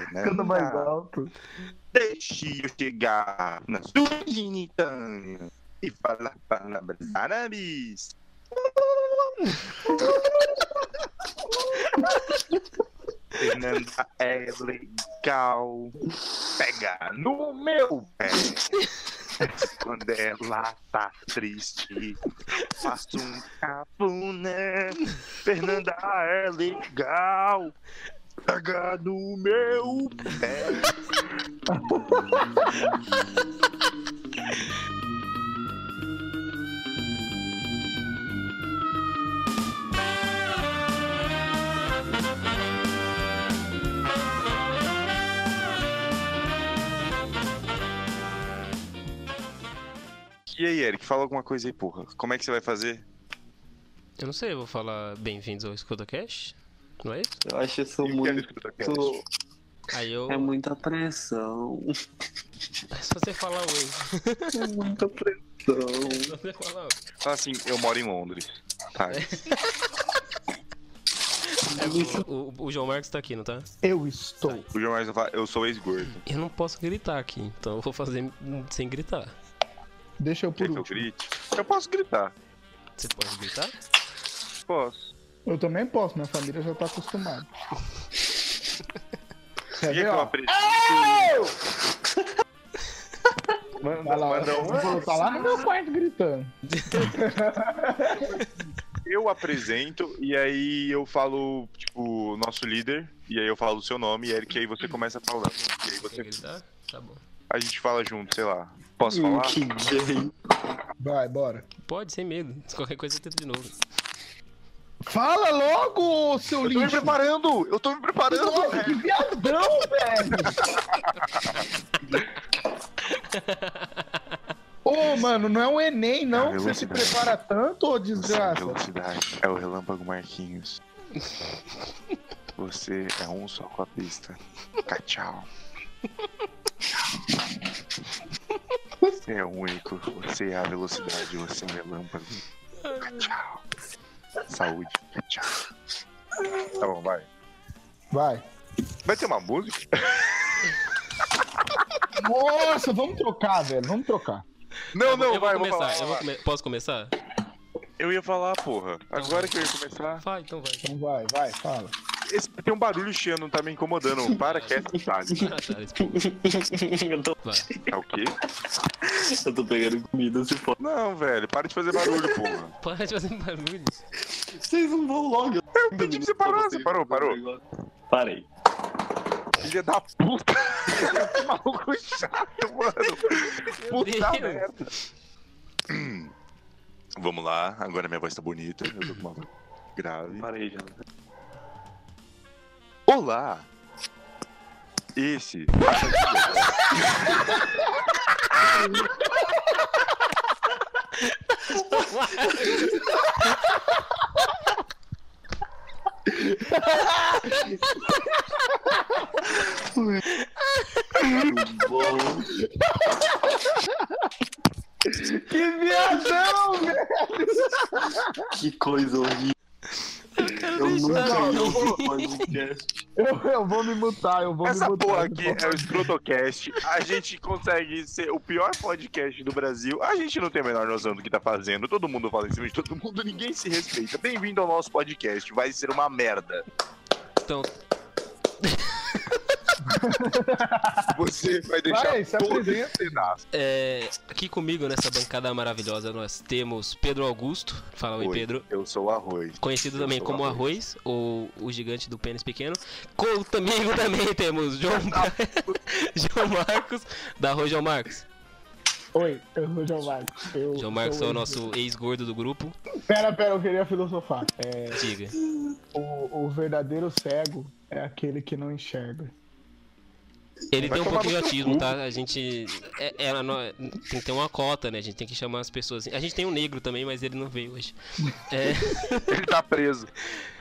Canta mais alto. deixe eu chegar na sua genitânia e falar palavras árabes. Fernanda é legal, pega no meu pé. Quando ela tá triste, faço um cafuné. Fernanda é legal, pega no meu pé. E aí, Eric, fala alguma coisa aí, porra. Como é que você vai fazer? Eu não sei, eu vou falar bem-vindos ao EscudaCast, não é isso? Eu acho isso Eu quero muito. Aí eu. É muita pressão. É só você falar oi. É muita pressão. É só você falar oi. Fala assim, eu moro em Londres. Tá. É, o, o- o João Marcos tá aqui, não tá? Eu estou. O João Marcos fala, eu sou ex-gordo. Eu não posso gritar aqui, então eu vou fazer sem gritar. Deixa eu Quer por que eu grite? Eu posso gritar. Você pode gritar? Posso. Eu também posso, minha família já tá acostumada. Quer Quer que ver, eu ó? Manda, Vai lá, manda um. vou tá lá no meu quarto gritando. Eu apresento e aí eu falo, tipo, nosso líder. E aí eu falo o seu nome, e Eric, aí você começa falando. E aí você, gritar? Tá bom. a gente fala junto, sei lá. Posso falar? que gay. Vai, bora. Pode, sem medo. Se qualquer coisa eu tento de novo. Fala logo, seu Eu tô me lixo! preparando! Eu tô me preparando! Nossa, que viadão, velho! Ô, mano, não é o Enem, não, que você se prepara tanto, ô é desgraça. velocidade. É o relâmpago Marquinhos. Você é um só com a pista. Tchau. Você é único. Você é a velocidade. Você é o relâmpago. Tchau. Saúde. Tchau. Tá bom, vai. Vai. Vai ter uma música? Nossa, vamos trocar, velho, vamos trocar. Não, não, eu vai, vou vou começar. falar. eu vou come- Posso começar? Eu ia falar, porra. Agora que eu ia começar. Vai, então vai. Então vai, vai, fala. Esse, tem um barulho chiando, tá me incomodando. Para, tá, desculpa. eu, tô. É o quê? eu tô pegando comida, se for. Não, velho, para de fazer barulho, porra. Para de fazer barulho. Vocês não vão logo. Eu pedi pra você parar, você parou, parou. Parei. Filha da puta! que maluco chato, mano! Puta merda! Hum. Vamos lá, agora minha voz tá bonita, eu tô com uma voz grave. Parei já. Olá! Esse. Bom. Que viadão, velho! Que coisa horrível. Eu nunca eu vou- um podcast. Eu, eu vou me mutar, eu vou Essa me mutar. porra aqui é o Escrotocast. A gente consegue ser o pior podcast do Brasil. A gente não tem a menor noção do que tá fazendo. Todo mundo fala em cima de todo mundo, ninguém se respeita. Bem-vindo ao nosso podcast. Vai ser uma merda. Então, Você vai deixar Vai, se todo apresenta. esse pedaço. é, aqui comigo nessa bancada maravilhosa nós temos Pedro Augusto. Fala oi, Oi, Pedro. Eu sou o Arroz. Conhecido Eu também como Arroz. Arroz, ou o gigante do pênis pequeno. Com- Comigo também temos João, João Marcos, da Arroz João Marcos. Oi, eu sou o João Marcos. Eu João Marcos é o nosso ex-gordo do grupo. Pera, pera, eu queria filosofar. É, Diga. o, o verdadeiro cego é aquele que não enxerga. Ele Vai tem um no de autismo, tá? A gente. É, é, a no- tem que ter uma cota, né? A gente tem que chamar as pessoas. A gente tem um negro também, mas ele não veio hoje. É, Ele tá preso.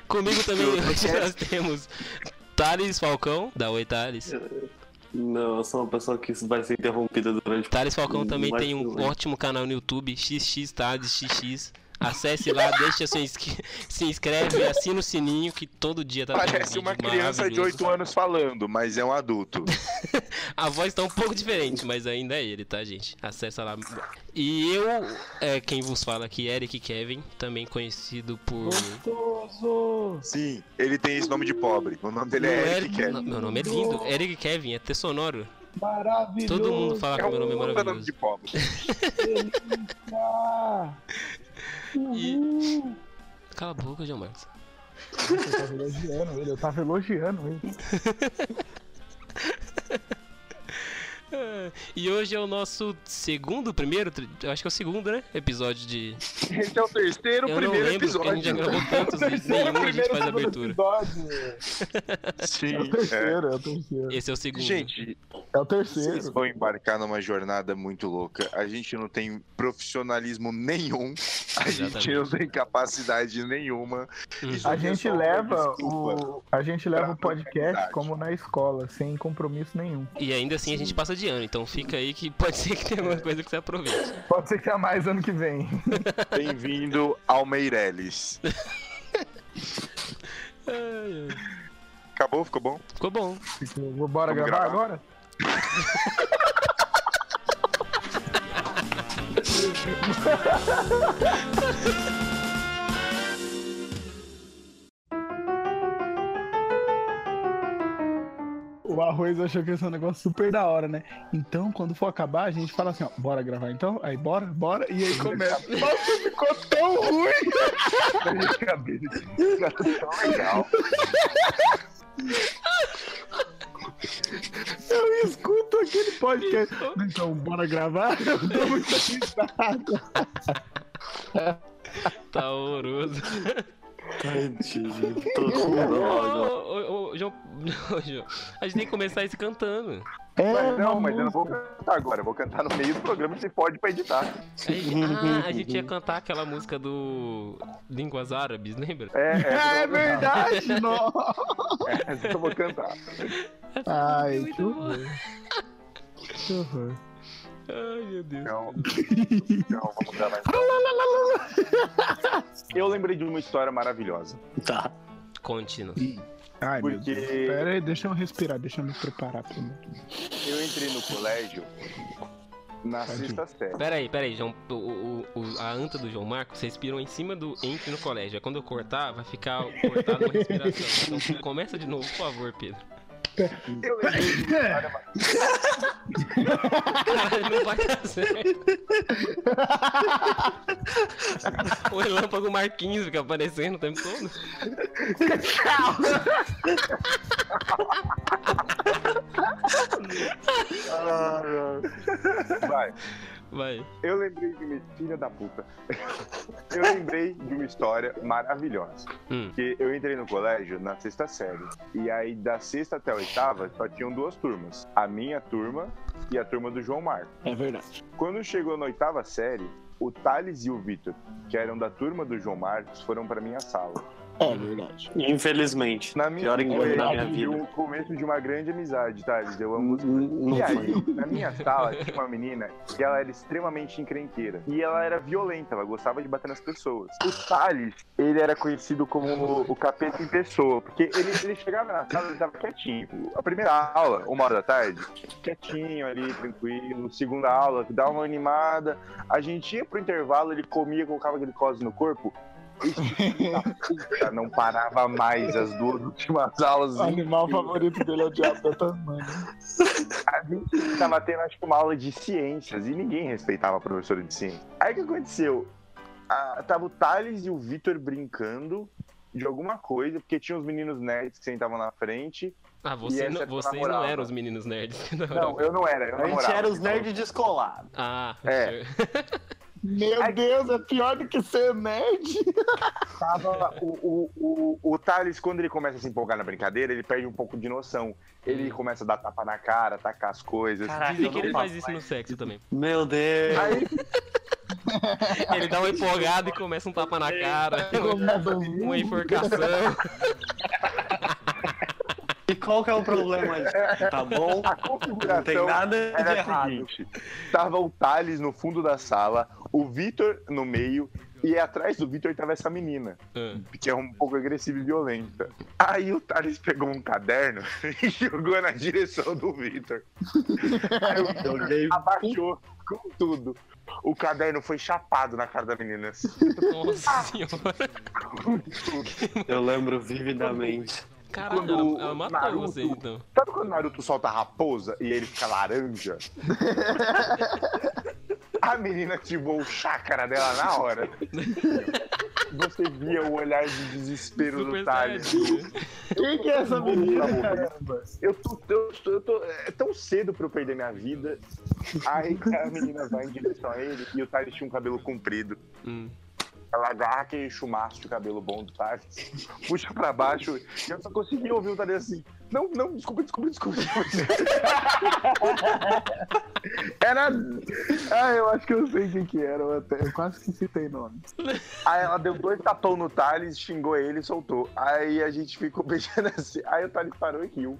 comigo também hoje nós temos Thales Falcão, da Oi Thales. Não, eu sou uma pessoa que vai ser interrompida durante. Thales Falcão também tem um ótimo canal no YouTube, XX Thales XX. Acesse lá, deixa seu inscri... se inscreve, assina o sininho que todo dia tá Parece vídeo uma criança de maravilhoso. 8 anos falando, mas é um adulto. A voz tá um pouco diferente, mas ainda é ele, tá, gente? Acessa lá. E eu, é, quem vos fala aqui, Eric Kevin, também conhecido por. Gostoso! Sim, ele tem esse nome de pobre. O nome dele é Não, Eric Kevin. não, Meu nome é lindo. Eric Kevin, é ter sonoro. Maravilhoso! Todo mundo fala que É meu nome é um nome maravilhoso. de pobre. E-. Cala a boca, João Marcos. Eu tava elogiando ele, eu tava elogiando ele. É, E hoje é o nosso segundo, primeiro, acho que é o segundo, né? Episódio de. Esse é o terceiro Eu não primeiro lembro, porque a gente já episódio. gravou tantos nenhum a gente faz abertura. Episódio. Sim, É o é. terceiro, é o terceiro. Esse é o segundo. Gente, É o vocês terceiro. vão embarcar numa jornada muito louca. A gente não tem profissionalismo nenhum. A gente não tem capacidade nenhuma. Uhum. Isso A é gente leva o a gente leva o podcast como na escola, sem compromisso nenhum. E ainda assim a gente passa de ano, então fica aí que pode ser que tenha alguma coisa que você aproveite. Pode ser que tenha mais ano que vem. Bem-vindo ao Meirelles. Ai, ai. Acabou? Ficou bom? Ficou bom. Vou bora Vamos gravar, gravar? agora? arroz achou que esse é um negócio super da hora, né? Então, quando for acabar, a gente fala assim, ó, bora gravar então? Aí, bora, bora, e aí começa. Nossa, ficou tão ruim! legal. Eu escuto aquele podcast. Então, bora gravar? Eu tô muito assustado. Tá horroroso. Ai, tô com dó. João, a gente tem que começar isso cantando. É, Mas não, mas eu não vou cantar agora. Eu vou cantar no meio do programa e você pode pra editar. Aí, ah, a gente ia cantar aquela música do Línguas Árabes, lembra? É, É é, verdade, nossa. é, eu vou cantar. Ai, Muito que horror. Que horror. Ai, meu Deus. Então, então vamos gravar. Eu lembrei de uma história maravilhosa. Tá. Conte-nos. Ai, meu Porque- Deus. Pera aí, deixa eu respirar, deixa eu me preparar pra Eu entrei no colégio na Tadinho. sexta série. Pera aí, pera aí, João. O, o- o- a anta do João Marcos, vocês respiram em cima do entre no colégio. Aí Quando eu cortar, vai ficar cortado uma respiração. Então começa de novo, por favor, Pedro. Eu Caralho, não vai dar certo. o relâmpago Marquinhos fica aparecendo o tempo todo. Vai. Vai. Eu lembrei de uma filha da puta. Eu lembrei de uma história maravilhosa. Hum. Que eu entrei no colégio na sexta série. E aí, da sexta até a oitava, só tinham duas turmas. A minha turma e a turma do João Marco. É verdade. Quando chegou na oitava série, o Thales e o Vitor, que eram da turma do João Marcos, foram pra minha sala. É verdade. Infelizmente. Na minha Pior encontro da minha foi vida. o começo de uma grande amizade, Thales. Eu amo você. Não E aí, na minha sala, tinha uma menina que ela era extremamente encrenqueira. E ela era violenta, ela gostava de bater nas pessoas. O Thales, ele era conhecido como o, capeta em pessoa, porque ele, ele chegava na sala e tava quietinho. A primeira aula, uma hora da tarde, quietinho ali, tranquilo. Segunda aula, dava uma animada. A gente ia pro intervalo, ele comia, colocava glicose no corpo. Puta não parava mais as duas últimas aulas. O animal favorito dele é o diabo da Tasmania. A gente tava tendo, acho que, uma aula de ciências e ninguém respeitava a professora de ciências. Aí o que aconteceu? Ah, tava o Thales e o Vitor brincando de alguma coisa, porque tinha os meninos nerds que sentavam na frente. Ah, você não- vocês não namorava. eram os meninos nerds. Não, eu não era, eu A gente era os nerds descolados. Ah, É. Meu Deus, é pior do que ser nerd. Tava o, o, o, o Thales, quando ele começa a se empolgar na brincadeira, ele perde um pouco de noção. Ele começa a dar tapa na cara, tacar as coisas. Caraca, eu que ele faz isso no sexo também. Meu Deus. Aí, Ele dá uma empolgada e começa um tapa na cara, uma enforcação. E qual que é o problema disso? Tá bom? a Não tem configuração nada de errado. seguinte: tava o Thales no fundo da sala, o Vitor no meio E atrás do Vitor tava essa menina, Ah. que é um pouco agressiva e violenta. Aí o Thales pegou um caderno e jogou na direção do Vitor. Aí o Joguei. abaixou com tudo. O caderno foi chapado na cara da menina. Nossa senhora. Eu lembro vividamente. Caralho, Quando ela, ela matou Naruto- vocês então. Sabe quando o Naruto solta a raposa e ele fica laranja? A menina ativou o chácara dela na hora. Você via o olhar de desespero Super do Thales. Quem que é essa menina? Eu tô, eu, tô, eu tô- É tão cedo pra eu perder minha vida. Aí a menina vai em direção a ele e o Thales tinha um cabelo comprido. Hum. Ela agarra aquele chumaço de cabelo bom do Thales, puxa pra baixo e eu só consegui ouvir o Thales assim. Não, não, desculpa, desculpa, desculpa. Era. Ah, eu acho que eu sei quem que era. Eu, até... eu quase que citei nome. Aí ela deu dois tapão no Thales, xingou ele e soltou. Aí a gente ficou beijando assim. Aí o Thales parou e riu.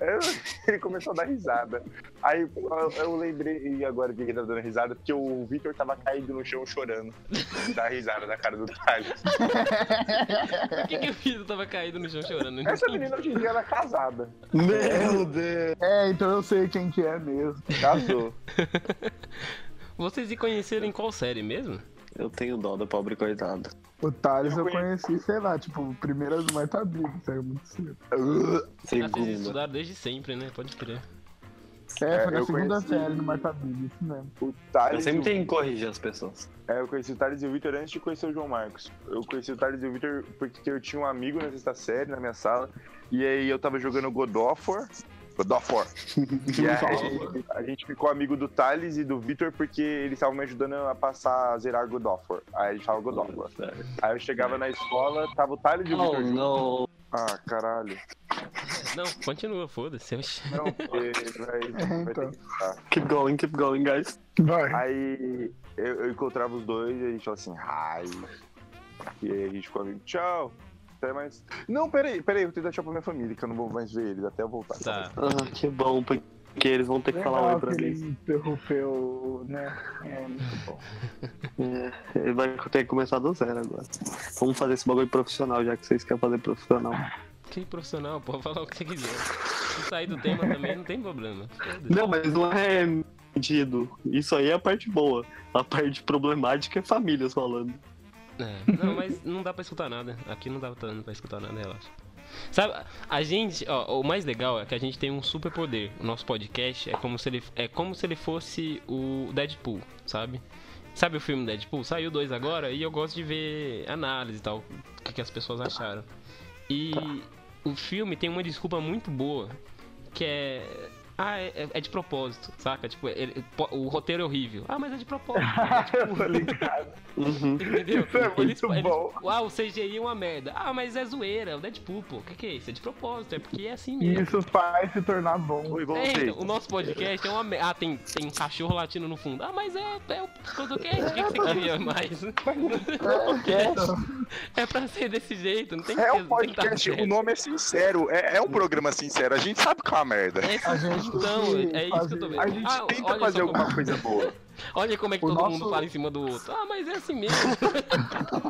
Ele começou a dar risada. Aí eu, eu lembrei agora que ele tava dando risada, porque o Victor tava caído no chão chorando. Da risada da cara do Thales. Por que, que o filho tava caído no chão chorando? Não Essa menina hoje em dia ela é casada. Meu Deus. É, então eu sei quem que é mesmo. Casou. Vocês se conheceram em qual série mesmo? Eu tenho dó da pobre coitada. O Thales Eu eu, conheci, sei lá, tipo, primeira do mais tá vivo, saiu muito cedo. Vocês Segunda. estudaram desde sempre, né? Pode crer. É, foi na eu segunda conheci- série no Marta Bíblia, isso mesmo. O Eu Thales. sempre e o- tenho que corrigir as pessoas. É, eu conheci o Thales e o Victor antes de conhecer o João Marcos. Eu conheci o Thales e o Victor porque eu tinha um amigo na sexta série, na minha sala, e aí eu tava jogando God of War. God of War. E aí a gente ficou amigo do Thales e do Victor porque eles estavam me ajudando a passar a zerar God of War. Aí a gente tava God of War. Aí eu chegava na escola, tava o Thales e o Oh, Victor junto. não. Ah, caralho. Não, continua, foda-se. Não, porque vai, vai ter então. Keep going, keep going, guys. Vai. Aí eu, eu encontrava os dois e a gente falava assim, ai. E aí a gente ficou amigo, tchau. Até mais. Não, peraí, peraí, eu vou tentar tchau pra minha família, que eu não vou mais ver eles até eu voltar. Tá. Ah, que bom, porque eles vão ter que falar oi Legal pra que mim. ele interrompeu, né? É muito bom. É, ele vai ter que começar do zero agora. Vamos fazer esse bagulho profissional, já que vocês querem fazer profissional. Que profissional, pode falar o que quiser. Se sair do tema também, não tem problema. Não, mas não é mentido. Isso aí é a parte boa. A parte problemática é famílias falando. É, não, mas não dá pra escutar nada. Aqui não dá não pra escutar nada, relaxa. Sabe, a gente, ó, o mais legal é que a gente tem um super poder. O nosso podcast é como se ele, é como se ele fosse o Deadpool, sabe? Sabe o filme Deadpool? Saiu dois agora e eu gosto de ver análise e tal, o que, que as pessoas acharam. E o filme tem uma desculpa muito boa, que é. Ah, é, é de propósito, saca? Tipo, ele- o roteiro é horrível. Ah, mas é de propósito. Eu tô ligado. Uhum. Entendeu? Isso é muito bom. ah, o CGI é uma merda. Ah, mas é zoeira, é o Deadpool, pô. O que, que é isso? É de propósito, é porque é assim mesmo. Isso faz se tornar bom. Oi, É, então, o nosso podcast é uma merda. Ah, tem, tem um cachorro latindo no fundo. Ah, mas é, é o podcast. O que, que você queria mais? É pra ser desse jeito, não tem que É ser- um podcast, o nome é sincero, é, é um programa sincero, a gente sabe que é uma merda. É, A gente então, é isso que eu tô vendo. A gente Ah, tenta fazer alguma como- coisa boa. Olha como é que O todo nosso- mundo fala em cima do outro. Ah, mas é assim mesmo.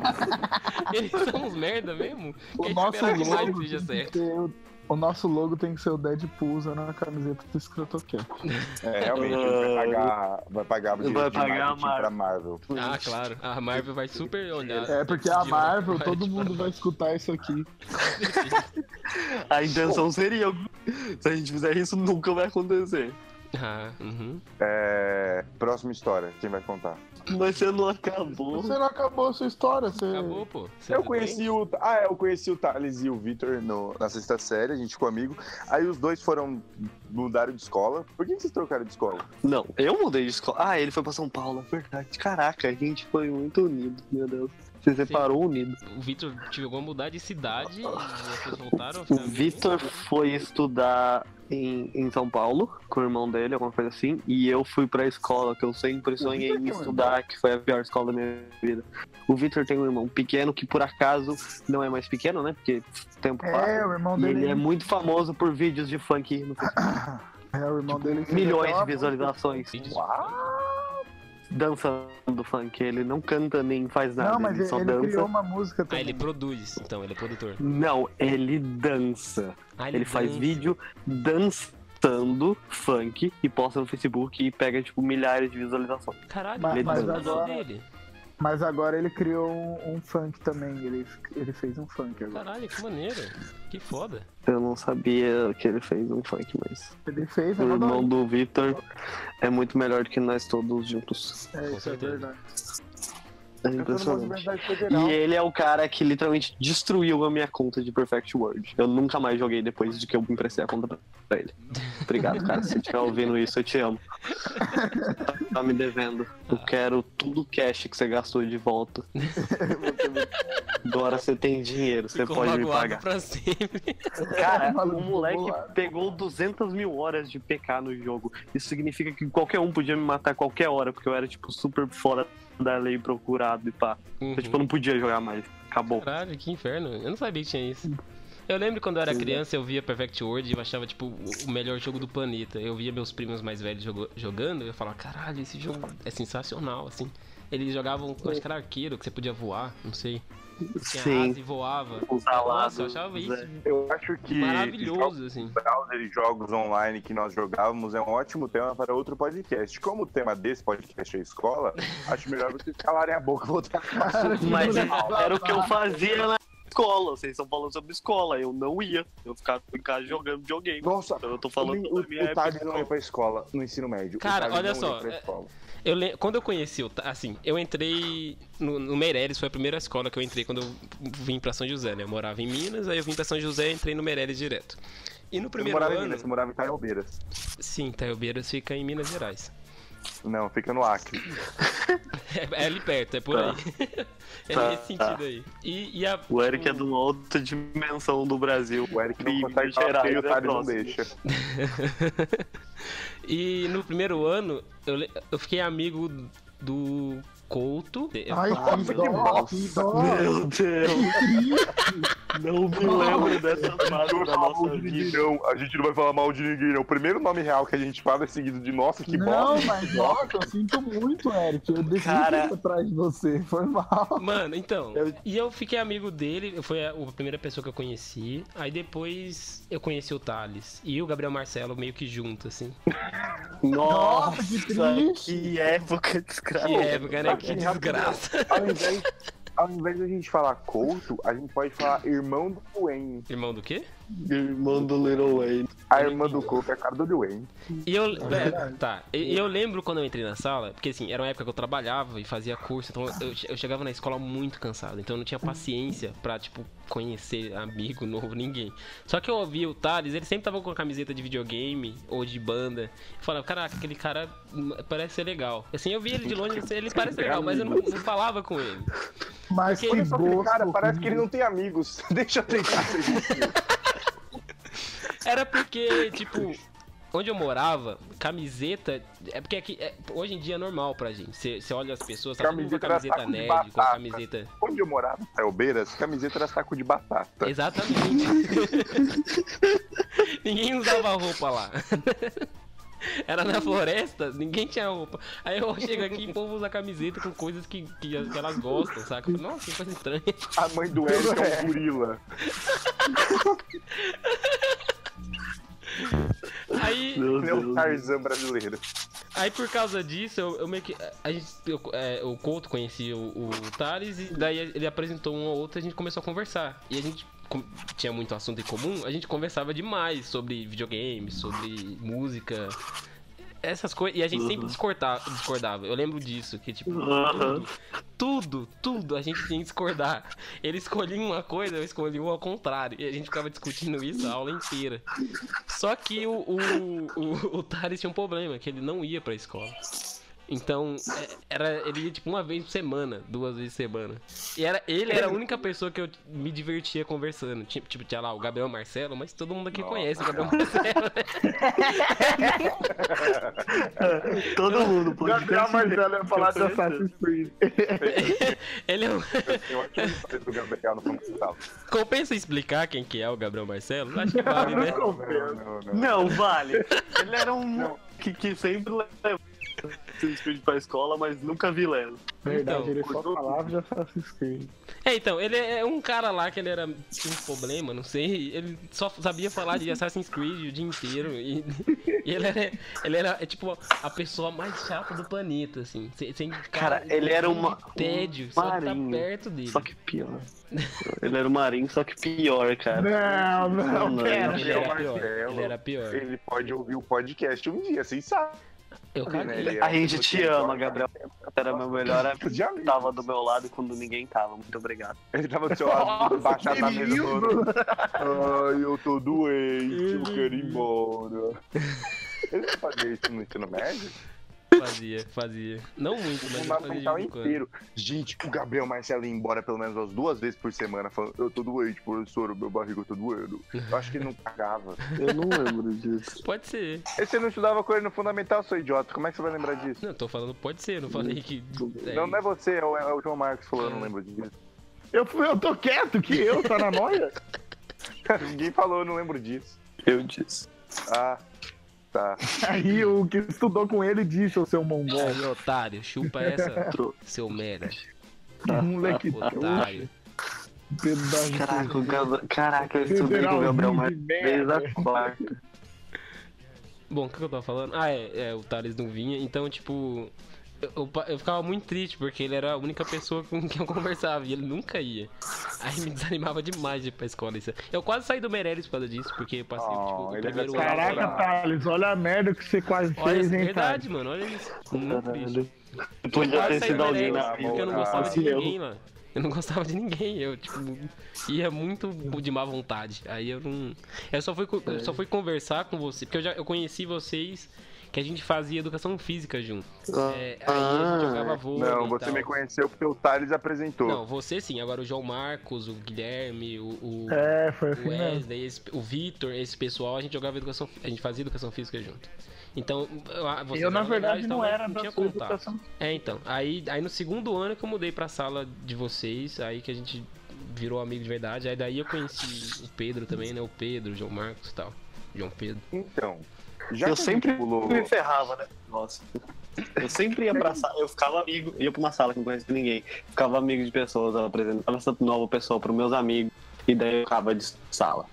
Eles são uns merda mesmo. O Quer nosso esperar que mais seja certo. O- nosso logo tem que ser o Deadpool usando a camiseta do Scrotocast. É, realmente, vai pagar, vai pagar o direito Vai pagar a marketing pra Marvel. Ah, claro. A Marvel vai super olhar. É porque a Marvel, vai, todo mundo vai escutar isso aqui. A intenção seria. Se a gente fizer isso, nunca vai acontecer. Ah, uhum. É, próxima história, quem vai contar? Mas você não acabou. Você não acabou a sua história, você. Acabou, pô. Você Eu tudo conheci o. Ah, é, eu conheci o Thales e o Victor no- na sexta série, a gente ficou amigo. Aí os dois foram. mudaram de escola. Por que vocês trocaram de escola? Não, eu mudei de escola. Ah, ele foi pra São Paulo, é verdade. Caraca, a gente foi muito unido, meu Deus. Se separou unido. bem? O Victor chegou a mudar de cidade e vocês voltaram a O? Vitor foi estudar em, em São Paulo com o irmão dele, alguma coisa assim. E eu fui pra escola que eu sempre sonhei em estudar, que foi a pior escola da minha vida. O Vitor tem um irmão pequeno que por acaso não é mais pequeno, né? Porque tempo passa. É, o irmão E dele. ele é muito famoso por vídeos de funk no Facebook. É, o irmão dele. milhões de visualizações. Uau! dançando funk. Ele não canta nem faz nada. Não, mas ele ele, só ele dança. criou uma música Ah, também. ele produz, então, ele é produtor. Não, ele dança. Ah, Ele faz dança. vídeo dançando funk e posta no Facebook e pega, tipo, milhares de visualizações. Caralho, Mas- ele mas agora- dele. Mas agora ele criou um, um funk também. Ele, ele fez um funk agora. Caralho, que maneiro. Que foda. Eu não sabia que ele fez um funk, mas. Ele fez, O eu irmão do Victor é muito melhor do que nós todos juntos. É, Com isso é verdade. É no impressionante. E ele é o cara que literalmente destruiu a minha conta de Perfect World. Eu nunca mais joguei depois de que eu emprestei a conta pra ele. Obrigado, cara. Se você estiver ouvindo isso, eu te amo. Tá me devendo. Eu quero tudo o cash que você gastou de volta. Agora você tem dinheiro, você Ficou pode me pagar. pra sempre. Cara, o moleque pegou 200 mil horas de PK no jogo. Isso significa que qualquer um podia me matar a qualquer hora, porque eu era, tipo, super fora da lei procurado e pá. Uhum. Eu, tipo, eu não podia jogar mais. Acabou. Caralho, que inferno. Eu não sabia que tinha isso. Eu lembro quando eu era é. criança, eu via Perfect World e eu achava, tipo, o melhor jogo do planeta. Eu via meus primos mais velhos jogando e eu falava, caralho, esse jogo é sensacional, assim. Eles jogavam, acho que era arqueiro, que você podia voar, não sei. Tinha Sim. asa e voava. Os Nossa, eu achava isso é. Eu acho que maravilhoso, assim. browser e jogos online que nós jogávamos é um ótimo tema para outro podcast. Como o tema desse podcast é escola, acho melhor vocês calarem a boca e voltar a Mas era o que eu fazia na escola. Vocês estão falando sobre escola. Eu não ia. Eu ficava em casa jogando videogame. Nossa, Então eu tô falando o, da minha o não ia pra escola no ensino médio. Cara, olha só, é-. Eu le- Quando eu conheci o. Assim, eu entrei no, no Meireles, foi a primeira escola que eu entrei quando eu vim pra São José, né? Eu morava em Minas, aí eu vim pra São José e entrei no Meireles direto. E no Você primeiro morava em ano. Minas, você morava em Itaiobeiras. Sim, Taiobeiras fica em Minas Gerais. Não, fica no Acre. É, é ali perto, é por Tá. aí. é Tá, nesse sentido aí. E, e a, O Eric é de uma outra dimensão do Brasil. O Eric não E consegue falar Gerais o Thales não deixa. E no primeiro ano, eu, eu fiquei amigo do Couto. Ai, que dó, que dó. Meu Deus. Não me lembro dessa não vai da nossa vida. não. A gente não vai falar mal de ninguém, não. O primeiro nome real que a gente fala é seguido de nossa, que não, bosta. mas nossa, eu sinto muito, Eric. Eu desci Cara. atrás de você. Foi mal. Mano, então. Eu- E eu fiquei amigo dele, foi a, a primeira pessoa que eu conheci. Aí depois eu conheci o Thales. E o Gabriel Marcelo meio que junto, assim. Nossa, que triste. que época Que desgraçada. época, né? Que desgraça. Ao invés, ao invés da gente falar Couto, a gente pode falar irmão do Wayne. Irmão do quê? Irmão do Little Wayne. A irmã do Couto é a cara do Dwayne. E eu. é, tá. E e eu lembro quando eu entrei na sala, porque assim, era uma época que eu trabalhava e fazia curso, então eu, eu chegava na escola muito cansado, então eu não tinha paciência pra, tipo, conhecer amigo novo, ninguém. Só que eu ouvia o Thales, ele sempre tava com a camiseta de videogame ou de banda. Eu falava, caraca, aquele cara hum, parece ser legal. Assim, eu via ele de longe, ele parece legal, mas eu não, não falava com ele. Mas Porque que gosto. cara, parece que ele não tem amigos. Deixa eu tentar ser gentil. Era porque, tipo, onde eu morava, camiseta. É porque aqui, é- hoje em dia é normal pra gente. Você olha as pessoas, tá mundo com Camiseta camiseta nerd, com camiseta. Onde eu morava, em Tailbeiras, camiseta era saco de batata. Exatamente. ninguém usava roupa lá. Era na floresta, ninguém tinha roupa. Aí eu chego aqui e o povo usa camiseta com coisas que, que, elas gostam, saca? Nossa, que coisa estranha. A mãe do Eric é um gorila. Aí, Meu. Tarzan brasileiro. Aí por causa disso, eu, eu meio que. A gente, eu, é, o Couto conhecia o, o Thales, e daí ele apresentou um ou outro e a gente começou a conversar. E a gente com- tinha muito assunto em comum, a gente conversava demais sobre videogame, sobre música. Essas coisas. E a gente sempre Uhum. discordava, discordava. Eu lembro disso, que tipo. Aham. Tudo, tudo a gente tinha que discordar. Ele escolhia uma coisa, eu escolhi uma ao contrário. E a gente ficava discutindo isso a aula inteira. Só que o, o, o, o Thales tinha um problema, que ele não ia pra escola. Então, é, era, ele ia tipo uma vez por semana, duas vezes por semana. E era, ele era a única pessoa que eu me divertia conversando. Tipo, tipo tinha lá o Gabriel Marcelo, mas todo mundo aqui Nossa, conhece o Gabriel Marcelo. né? Todo mundo pode Gabriel Marcelo ia falar de. Assassin's Creed. ele é um... Eu acho que eu do Gabriel no Funcional. Compensa explicar quem que é o Gabriel Marcelo? Acho que vale, né? Não, não, não. Não, vale. Ele era um que, que sempre leva Assassin's Creed pra escola, mas nunca vi lendo. Verdade, Então, ele só falava de Assassin's Creed. É, então, ele é um cara lá que ele era tinha um problema, não sei. Ele só sabia falar de Assassin's Creed o dia inteiro. E, e ele era, ele era é, tipo a pessoa mais chata do planeta, assim. Sem, sem Cara, ele era uma- tédio, um só tá marinho. perto dele. Só que pior. Ele era o marinho, só que pior, cara. Não, não, Não, pera. ele era pior. Ele era pior. Ele pode ouvir o podcast um dia, vocês sabem, Eu né? caguei. É A um gente te ama, forma. Gabriel. Era meu melhor amigo. Tava do meu lado quando ninguém tava. Muito obrigado. Ele tava do seu lado, baixado na mesa. Ai, eu tô doente, eu quero ir embora. Ele não fazia isso no ensino médio? Fazia, fazia. Não muito, O mas fazia de fundamental vez em quando. inteiro. Gente, o Gabriel Marcelo ia embora pelo menos umas duas vezes por semana falando, eu tô doente, professor, meu barriga tá doendo. Eu acho que ele não pagava. Eu não lembro disso. Pode ser. E você não estudava com ele no fundamental, seu idiota? Como é que você vai lembrar disso? Não, tô falando pode ser, não falei que. é, Não, não é você, é o, é o João Marcos falando, eu não lembro disso. Eu, eu tô quieto, que eu, tá na noia? Ninguém falou, eu não lembro disso. Eu disse. Ah, tá. Aí o que estudou com ele disse, o seu mongol. Aí, otário, chupa essa, seu merda. Moleque Otário. pedaço Caraca, o Gabriel. Caraca, eu estudei com o Gabriel mais merda. a quarta. Bom, o que eu tava falando? Ah, é, é, o Thales não vinha, então, tipo. Eu, eu eu ficava muito triste, porque ele era a única pessoa com quem eu conversava e ele nunca ia. Aí me desanimava demais de ir pra escola. Isso. Eu quase saí do Meirelles por causa disso, porque eu passei Oh, tipo, o ele primeiro. Caraca, Thales, olha a merda que você quase Olha, fez, é hein, verdade, Thales? mano, olha isso. Muito triste. Podia Quase ter saí sido alguém na porque eu não Ah, gostava de eu. ninguém lá. Eu não gostava de ninguém, eu, tipo, ia muito de má vontade. Aí eu não. Eu só fui, eu só fui conversar com você, porque eu já eu conheci vocês que a gente fazia educação física junto. É, aí a gente jogava vôlei. Não, e você tal. me conheceu porque o Thales apresentou. Não, você sim, agora o João Marcos, o Guilherme, o, o, É, foi assim o. Wesley, esse- o Vitor, esse pessoal, a gente jogava educação, a gente fazia educação física junto. Então, eu, vocês Eu, na verdade, não era não tinha contato. educação. É, então. Aí, aí no segundo ano que eu mudei pra sala de vocês, aí que a gente virou amigo de verdade. Aí daí eu conheci o Pedro também, né? O Pedro, o João Marcos e tal. João Pedro. Então, já Eu sempre pulou... me ferrava, né? Nossa. Eu sempre ia pra sala, eu ficava amigo, ia pra uma sala que não conhecia ninguém. Ficava amigo de pessoas, apresentava essa nova pessoa pros meus amigos. E daí eu ficava de sala.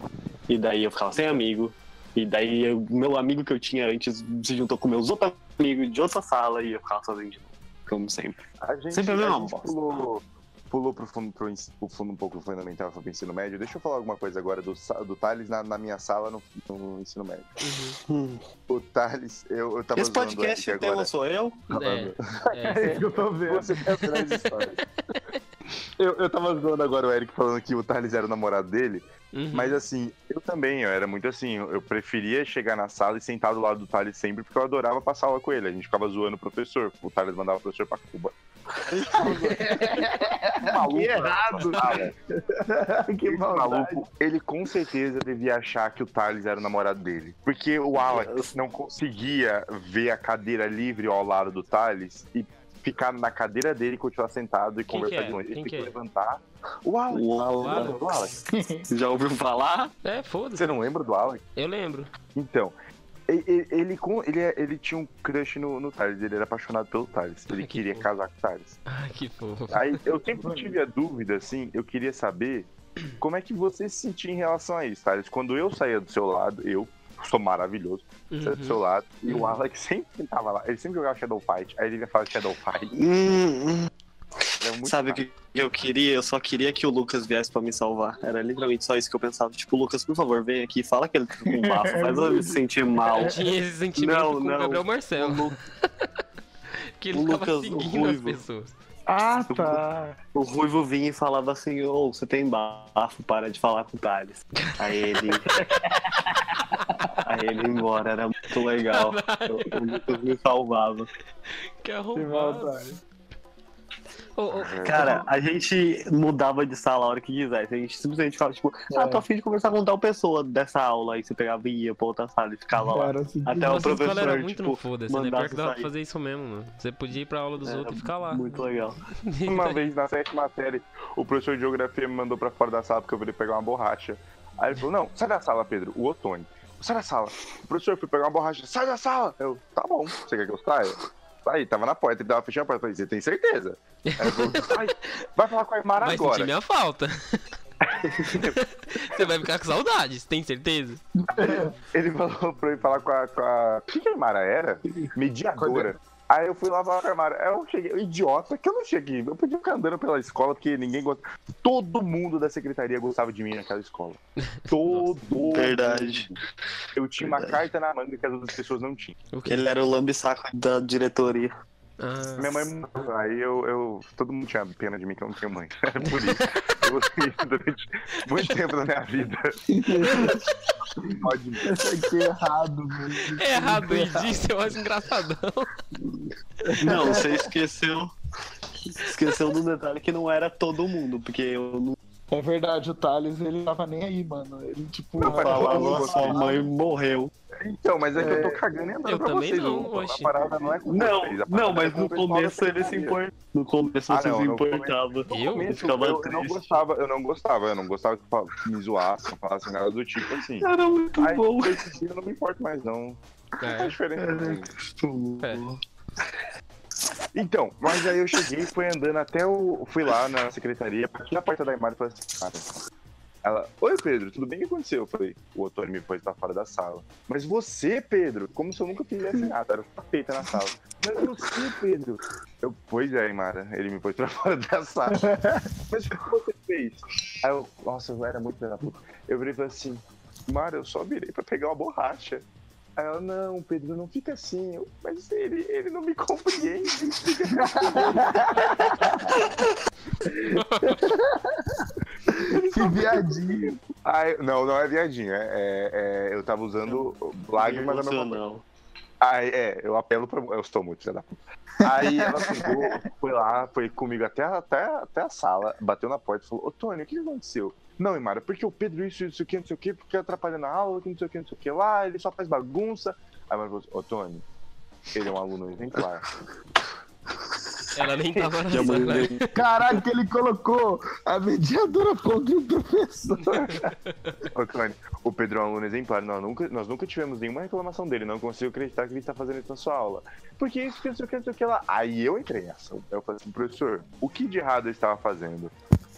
E daí eu ficava sem amigo. E daí o meu amigo que eu tinha antes se juntou com meus outros amigos de outra sala e eu ficava sozinho de novo. Como sempre. A gente, Sempre a mesma bosta. pulou, pulou pro fundo, pro, pro fundo um pouco do fundamental, foi pro ensino médio. Deixa eu falar alguma coisa agora do, do Thales na, na minha sala no, no ensino médio. O Thales, eu, eu tava Esse podcast tema agora. sou eu? É, é, É isso que eu tô vendo. Você quer histórias. Eu, eu tava zoando agora o Eric falando que o Thales era o namorado dele, uhum. mas assim, eu também, eu era muito assim, eu preferia chegar na sala e sentar do lado do Thales sempre, porque eu adorava passar aula com ele. A gente ficava zoando o professor, o Thales mandava o professor pra Cuba. Maluco Que na errado. que Esse maluco, ele com certeza devia achar que o Thales era o namorado dele. Porque o Alex não conseguia ver a cadeira livre ao lado do Thales e ficar na cadeira dele e continuar sentado e Quem conversar que é? com ele. Ele Quem tem que que é? levantar. O Alex. Uau, Claro. Do Alex. Já ouviu falar? É, foda-se. Você não lembra do Alex? Eu lembro. Então. Ele, com- ele, é- ele tinha um crush no, no Thales, ele era apaixonado pelo Thales. Ele Ai, que queria fofo. casar com o Thales. Ai, que fofo. Aí eu sempre tive a dúvida, assim, eu queria saber como é que você se sentia em relação a isso, Thales. Quando eu saía do seu lado, eu sou maravilhoso, saía do seu Uhum. lado, e o Uhum. Alex sempre tava lá, ele sempre jogava Shadow Fight, aí ele vinha falar Shadow Fight. Hum, hum. Era muito Sabe o que eu queria? Eu só queria que o Lucas viesse pra me salvar. Era literalmente só isso que eu pensava. Tipo, Lucas, por favor, vem aqui, fala que ele tá com bafo, faz eu me sentir mal. Eu tinha esse sentimento Não, com não. o Gabriel O, Marcelo, Lu- que ele o Lucas, o seguindo as Ruivo. pessoas. Ah, tá. o Ruivo vinha e falava assim, ô, você tem bafo, para de falar com o Thales. Aí ele. Aí ele ia embora, era muito legal. O, o Lucas me salvava. Que Que Cara, a gente mudava de sala a hora que quisesse. A gente simplesmente ficava, tipo, ah, tô afim de conversar com tal pessoa dessa aula. Aí você pegava e ia pra outra sala e ficava lá. Cara, assim, Até o professor, era muito tipo, no foda-se, né? Pior que dava pra fazer isso mesmo, mano. Você podia ir pra aula dos Era outros e ficar lá. Muito legal. Uma vez na sétima série, o professor de geografia me mandou pra fora da sala porque eu virei pegar uma borracha. Aí ele falou: Não, sai da sala, Pedro. O Otônio. Sai da sala. O professor foi pegar uma borracha. Sai da sala. Eu, tá bom. Você quer que eu saia? Aí, tava na porta, ele tava fechando a porta. Eu falei, você tem certeza? Aí "Vai, vai falar com a Aymara Vai sentir agora. minha falta. Você vai ficar com saudades, tem certeza? Ele falou pra eu ir falar com a. Com a... O que, que a Aymara era? Mediadora. Aí eu fui lá falar com a Aymara. Aí eu cheguei, idiota, que eu não cheguei. Eu podia ficar andando pela escola porque ninguém gosta. Todo mundo da secretaria gostava de mim naquela escola. Todo Verdade. mundo. Eu tinha uma Verdade. carta na manga que as outras pessoas não tinham. O? Ele era o lambisaco da diretoria. Ah, Minha mãe. Aí eu, eu. Todo mundo tinha pena de mim que eu não tenho mãe. Era por isso. Eu usei isso durante muito tempo da minha vida. Pode Isso aqui é errado, velho. É errado eu acho engraçadão. Não, você esqueceu. Esqueceu do detalhe que não era todo mundo, porque eu não É verdade, o Thales, ele tava nem aí, mano. Ele, tipo, Não, falava gostava. sua mãe morreu. Então, mas é que eu tô cagando e andando Eu pra também vocês. não, o- oxi. A parada não é com Não, vocês, a não, é mas com no começo ele se importava. No começo Ah, você não, se começo- importava. Eu? No começo, ficava eu, eu não gostava, eu não gostava, eu não gostava que me zoassem, falassem nada do tipo assim. Era muito Aí, bom. em dia, eu não me importo mais, não. É É. diferente. É. Então, mas aí eu cheguei, fui andando até o. Fui lá na secretaria, bati na porta da Imara e falei assim, cara. Ela, oi Pedro, tudo bem? O que aconteceu? Eu falei, o Otônio me pôs pra fora da sala. Mas você, Pedro, como se eu nunca fizesse nada, era tapeta na sala. Mas você, Pedro. Eu, pois é, Imara, ele me pôs pra fora da sala. Mas o que você fez? Aí eu, nossa, eu era muito da puta. Eu virei e falei assim, Mara, eu só virei pra pegar uma borracha. Aí ela, não, Pedro, não fica assim. Eu, mas ele, ele não me compreende. ele fica que viadinho. Aí, não, não é viadinho. É, é- é- eu tava usando lágrimas da minha Emocional. Aí, é, eu apelo pra. Eu estou muito, filha da puta. Aí ela pegou, foi lá, foi comigo até, até, até a sala, bateu na porta e falou: Ô Tony, o que aconteceu? Não, Imara, porque o Pedro isso, isso aqui, não sei o que, porque atrapalhando a aula, que não sei o que, não sei o que lá, ele só faz bagunça. Aí ela falou assim: Ô Tony, ele é um aluno exemplar. Ela nem tava na sala. Caralho, que ele colocou a mediadora contra o professor. Ô Tony, o Pedro é um aluno exemplar. Nós nunca, nós nunca tivemos nenhuma reclamação dele, não consigo acreditar que ele está fazendo isso na sua aula. Porque isso, que não sei o que, não sei o que lá. Aí eu entrei nessa. Eu falei assim, professor, o que de errado eu estava fazendo?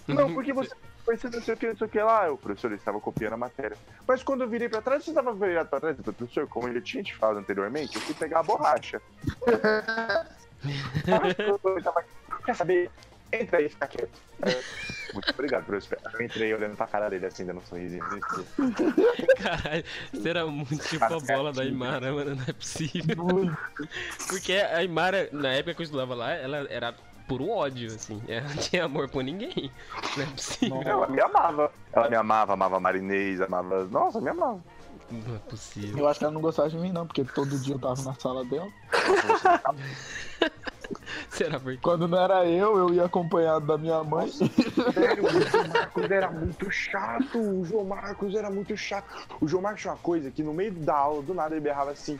Não, porque você foi não sei o que, não sei o que lá. O professor ele estava copiando a matéria. Mas quando eu virei pra trás, você estava virado pra trás. Eu falei, professor, como já tinha te falado anteriormente, eu fui pegar a borracha. Tava, Quer saber? Entra aí e fica quieto. É, Muito obrigado, professor. Eu entrei olhando pra cara dele assim, dando um sorrisinho. Caralho, você era muito tipo a bola da Imara, mano, não é possível. Porque a Imara, na época que eu estudava lá, ela era puro ódio, assim. Ela não tinha amor por ninguém. Não é possível. Ela me amava. Ela me amava, amava Marinês, amava. Nossa, me amava. Não é possível. Eu acho que ela não gostava de mim, não, porque todo dia eu tava na sala dela. Será quê? Quando não era eu, eu ia acompanhado da minha mãe. Sério, o João Marcos era muito chato. O João Marcos era muito chato. O João Marcos tinha uma coisa que no meio da aula, do nada, ele berrava assim.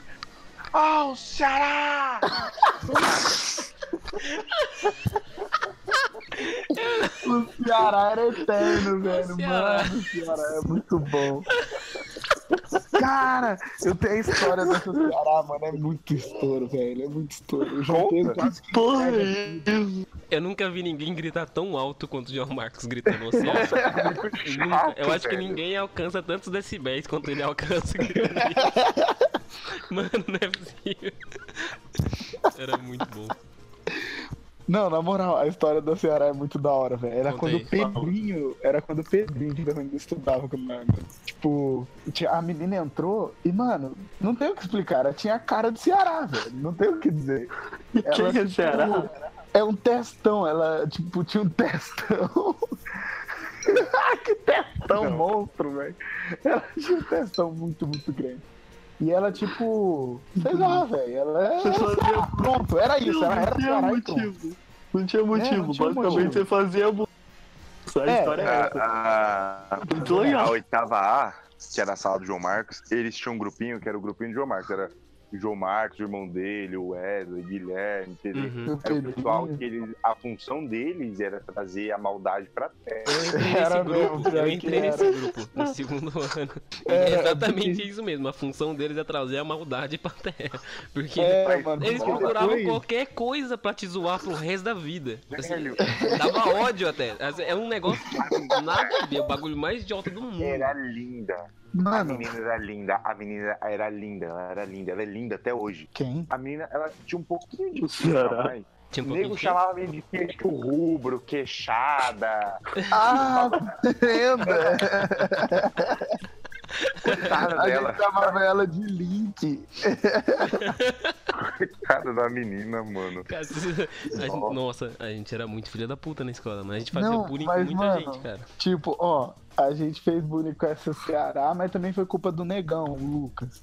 Ah, o Ceará! O Ceará era eterno, velho. Ceará. Mano, o Ceará é muito bom. Cara, eu tenho a história dessa Ceará, mano. É muito estouro, velho. É muito estouro. Eu Conta. quase que Porra, é? Eu nunca vi ninguém gritar tão alto quanto o João Marcos grita no oceano. Eu acho que velho. ninguém alcança tantos decibéis quanto ele alcança gritando Mano, não é possível. Era muito bom. Não, na moral, a história da Ceará é muito da hora, velho. Era quando o Pedrinho. Era quando o Pedrinho também estudava com nós. Tipo, a menina entrou e, mano, não tem o que explicar. Ela tinha a cara de Ceará, velho. Não tem o que dizer. Ela, Quem é tipo, Ceará? É um testão. Ela, tipo, tinha um testão. que testão Não. monstro, velho. Ela tinha um testão muito, muito grande. E ela, tipo. Sei lá, velho. Ela Você é. fazia Pronto, era isso. Ela era tinha Ceará e pronto. Não tinha motivo. não tinha Basicamente motivo. você fazia bu- A É, história é A, essa. a, Muito a legal. oitava A, que era a sala do João Marcos, eles tinham um grupinho, que era o grupinho do João Marcos. Era o João Marcos, o irmão dele, o Wesley, o Guilherme, entendeu? Uhum. Era o pessoal que eles, a função deles era trazer a maldade pra terra. Eu entrei nesse Era grupo, mesmo, eu entrei era. nesse grupo no segundo ano. E Era, é exatamente porque- isso mesmo, a função deles é trazer a maldade pra terra. Porque É, mano. eles procuravam qualquer coisa pra te zoar pro resto da vida. Assim, dava ódio até. É um negócio que nada a ver, o bagulho mais idiota do mundo. era linda. A Mano, menina era linda, a menina era linda, ela era linda, ela é linda até hoje. quem? A menina, ela tinha um pouquinho de Será? um O nego chamava a menina de queixo rubro, queixada. Ah, lembra? Coitada A dela. gente chamava ela de Link. Coitada da menina, mano. Cara, a gente- nossa, a gente era muito filha da puta na escola, mas a gente fazia Não, bullying com mas, muita mano, gente, cara. Tipo, ó, a gente fez bullying com essa Ceará, mas também foi culpa do negão, o Lucas.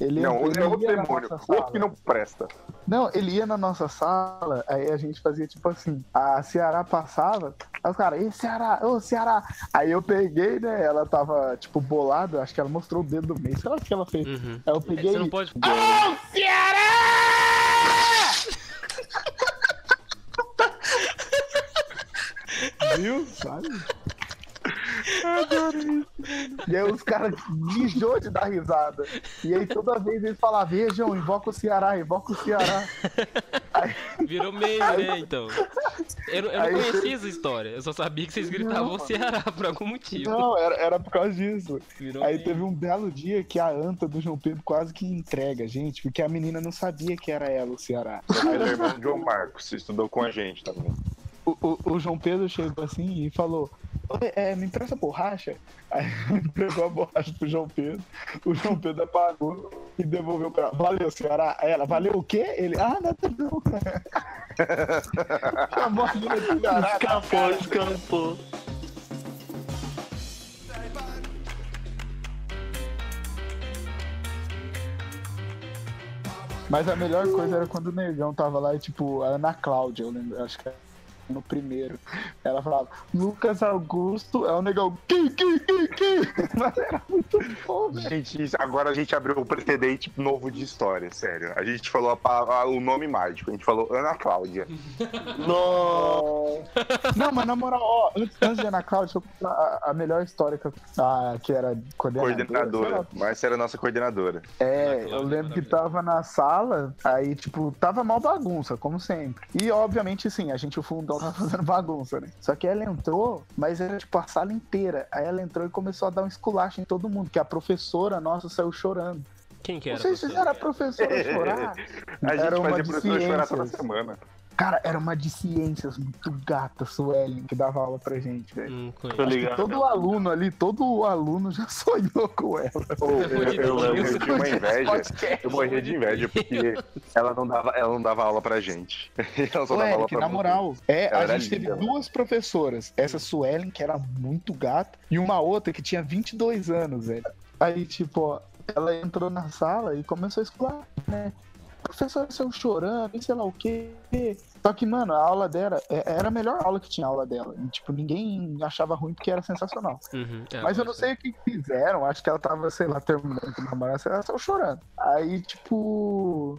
Ele, Não, ele é outro demônio, outro que não presta. Não, ele ia na nossa sala, aí a gente fazia tipo assim, a Ceará passava, aí os caras, ei Ceará, ô Ceará. Aí eu peguei, né? Ela tava, tipo, bolada, acho que ela mostrou o dedo do meio, sei lá o que ela fez. Uhum. Aí eu peguei. Você não pode. Viu? Sabe? E aí os caras mijou de dar risada. E aí toda vez eles falavam, vejam, invoca o Ceará, invoca o Ceará. Virou meme, né? Então. Eu, não- eu não Aí conhecia essa história. Eu só sabia que vocês gritavam Não. Ceará por algum motivo. Não, era, era por causa disso. Virou Aí meme. teve um belo dia que a anta do João Pedro quase que entrega a gente, porque a menina não sabia que era ela o Ceará. Ele é irmão de João Marcos, estudou com a gente também. O, o- o João Pedro chegou assim e falou: "Oi, é, me empresta borracha. Aí entregou a borracha pro João Pedro. O João Pedro apagou e devolveu pra ela. Valeu. Aí ela, valeu o quê? Ele, ah, nada não. A Ceará. Escapou, escapou. Mas a melhor coisa era quando o Negão tava lá e, tipo, a Ana Cláudia, eu lembro, acho que era no primeiro. Ela falava, Lucas Augusto é o Negão. Que, que, que, que? Mas era muito bom, velho. Gente, agora a gente abriu um precedente novo de história, sério. A gente falou a a- o nome mágico, a gente falou Ana Cláudia. Nossa. Não, mas na moral, ó, antes, antes de Ana Cláudia, deixa eu contar a, a melhor história que, eu, a, que era coordenadora. Coordenadora. Márcia era a nossa coordenadora. É, Ana eu Cláudia lembro que tava na sala, aí, tipo, tava mal bagunça, como sempre. E, obviamente, sim, a gente, o fundão, tava fazendo bagunça, né? Só que ela entrou, mas era, tipo, a sala inteira. Aí ela entrou e começou a dar um esculacho em todo mundo, que a professora nossa saiu chorando. Quem que era? Vocês você? fizeram a professora chorar? A gente Era uma fazia de professor chorar toda semana. Cara, era uma de ciências muito gata, Suelen, que dava aula pra gente, velho. Ligado. todo aluno ali, todo aluno já sonhou com ela. Pô, eu, eu, Deus. eu tinha uma inveja. Eu morria de inveja porque ela não dava, ela não dava aula pra gente. Ela só Ô, dava aula pra na moral, é, Ela a gente teve linda, duas professoras. Essa Suelen, que era muito gata, e uma outra que tinha 22 anos, velho. Aí, tipo, ó, ela entrou na sala e começou a escolar, né? Professora saiu chorando e sei lá o quê. Só que, mano, a aula dela é- era a melhor aula que tinha a aula dela. E, tipo, ninguém achava ruim porque era sensacional. Uhum. É, Mas eu não sei o que fizeram. Acho que ela tava, sei lá, terminando com o namorado. Ela saiu chorando. Aí, tipo.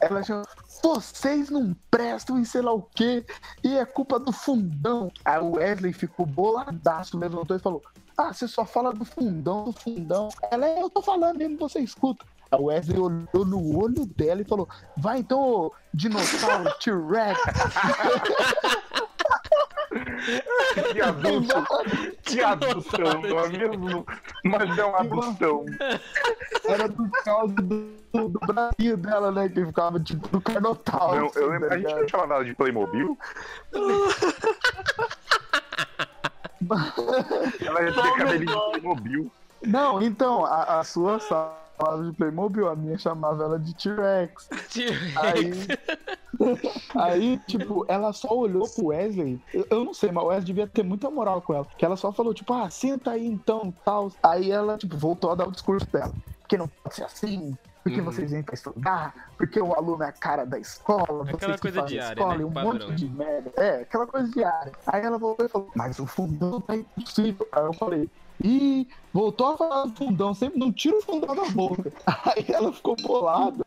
Ela já. Vocês não prestam e sei lá o quê. E é culpa do fundão. Aí o Wesley ficou boladaço, levantou e falou: Ah, você só fala do fundão, do fundão. Ela, "É, eu tô falando mesmo, você escuta. O Wesley olhou no olho dela e falou: Vai então, dinossauro, T-Rex. Que adusto, que adução, não é mesmo? Mas é um. Era por causa do, do Brasil dela, né? Que ficava tipo do Carnotauro. Não, eu assim, lembro, tá a gente ligado? não chamava ela de Playmobil? ela ia ter cabelinho de Playmobil. Não, então, a, a sua chamava de Playmobil, a minha chamava ela de T-Rex. Aí, aí, tipo, ela só olhou pro Wesley. Eu, eu não sei, mas o Wesley devia ter muita moral com ela. Que ela só falou, tipo, ah, senta aí então, tal. Aí ela, tipo, voltou a dar o discurso dela. Porque não pode ser assim. Porque Uhum. vocês vêm pra estudar, porque o aluno é a cara da escola, Aquela coisa diária, escola, né? e um Padrão. monte de merda. É, aquela coisa diária. Aí ela voltou e falou, mas o fundão tá impossível. Aí eu falei, Ih, voltou a falar do fundão, sempre não tira o fundão da boca. Aí ela ficou bolada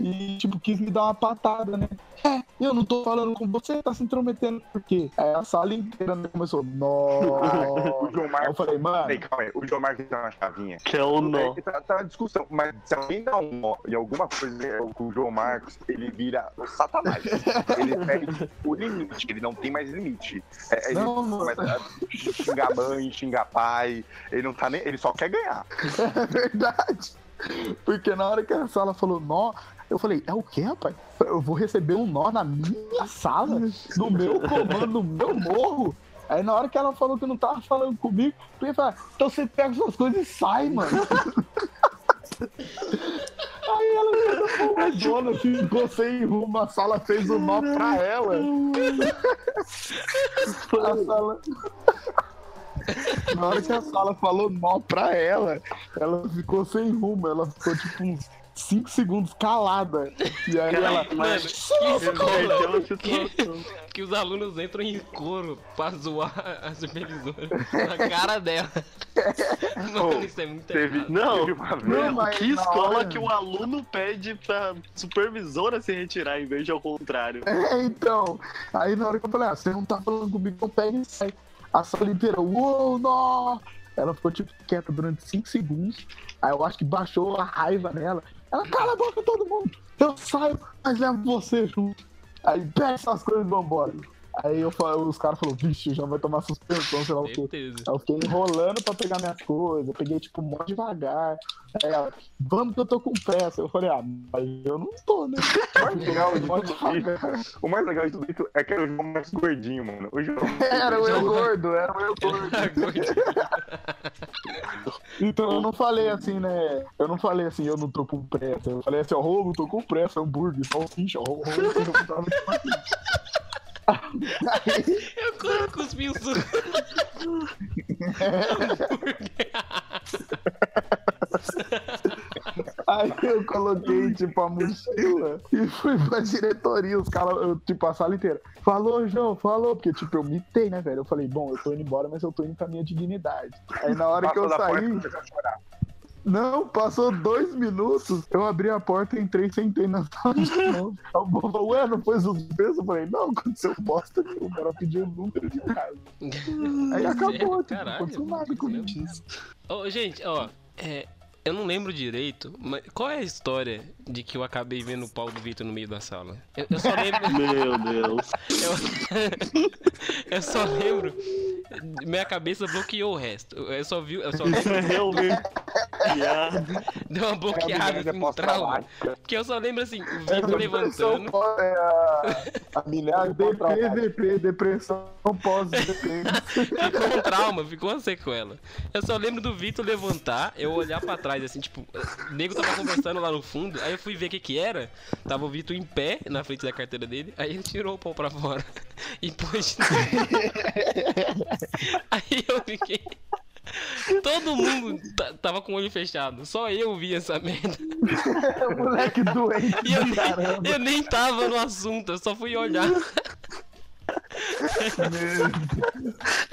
e, tipo, quis me dar uma patada, né? É, eu não tô falando com você, tá se intrometendo por quê? Aí a sala inteira né, começou, O nossa. João Aí eu Marcos. falei, mano, calma aí. O João Marcos tem uma chavinha. Que é o nó. É, tá, tá uma discussão, mas se alguém dá um nó e alguma coisa é, o João Marcos, ele vira o satanás. Ele perde o limite, ele não tem mais limite. É, ele Não, mano. começa a xingar mãe, xingar pai, ele não tá nem. Ele só quer ganhar. É verdade. Porque na hora que a sala falou nó, eu falei, é o quê, rapaz? Eu vou receber um nó na minha sala, no meu comando, no meu morro. Aí na hora que ela falou que não tava falando comigo, eu ia falar, então você pega suas coisas e sai, mano. Aí ela a dona ficou sem rumo, a sala fez um nó pra ela. A sala. Na hora que a sala falou nó pra ela, ela ficou sem rumo, ela ficou tipo uns 5 segundos calada. E aí ela. Mano, que escola a situação. que os alunos entram em coro pra zoar a supervisora na cara dela. Mano, isso é muito Teve, errado. Não. Não, mas que escola hora- que o aluno pede pra supervisora se retirar em vez de ao contrário? É, então. Aí na hora que eu falei, ah, você não tá falando comigo, então pega e sai. A sala inteira, uou, nó! Ela ficou tipo quieta durante 5 segundos. Aí eu acho que baixou a raiva nela. Ela, cala a boca todo mundo! Eu saio, mas levo você junto. Aí pega essas coisas e vambora. Aí eu, falei- os caras falaram, vixe, já vai tomar suspensão, sei lá o quê. Certeza. Aí eu fiquei enrolando pra pegar minhas coisas, eu peguei tipo mó devagar. Aí ela, vamos que eu tô com pressa. Eu falei, ah, mas eu não tô, né? O mais legal de tudo devagar. isso, o mais legal de tudo isso é que era o João mais gordinho, mano. O João. Era o eu gordo, era o eu gordo. Então eu não falei assim, né? Eu não falei assim, eu não tô com pressa. Eu falei assim, ó, oh, não tô com pressa, hambúrguer, salsicha, ó, oh, eu não tava Aí, Eu quase cuspi o suco. aí eu coloquei, tipo, a mochila e fui pra diretoria. Os caras, eu, tipo, a sala inteira. Falou, João, falou. Porque, tipo, eu mitei, né, velho? Eu falei, bom, eu tô indo embora, mas eu tô indo pra minha dignidade. Aí na hora que eu Passou da porta, Não, passou dois minutos, eu abri a porta, entrei e sentei na sala de novo. O povo falou, ué, não foi suspenso? Eu falei, não, aconteceu bosta nenhuma, ela pediu o número de casa. Aí acabou, tipo, não Caralho, aconteceu nada comigo. Ô, gente, ó, é, eu não lembro direito, mas qual é a história de que eu acabei vendo o pau do Vitor no meio da sala? Eu, eu só lembro. Meu Deus. Eu, eu só lembro. Minha cabeça bloqueou o resto. Eu só vi. Eu só lembro. Deu uma bloqueada, assim, um trauma. Porque eu só lembro assim, o É, Vitor levantando. é, a, a milhar DP, depressão pós-DP. Ficou um trauma, ficou uma sequela. Eu só lembro do Vitor levantar, eu olhar pra trás, assim, tipo, o nego tava conversando lá no fundo, aí eu fui ver o que que era. Tava o Vitor em pé na frente da carteira dele, aí ele tirou o pau pra fora e pôs. aí eu fiquei. Todo mundo ta- tava com o olho fechado, só eu vi essa merda. Moleque doente, E eu nem, eu nem tava no assunto, eu só fui olhar.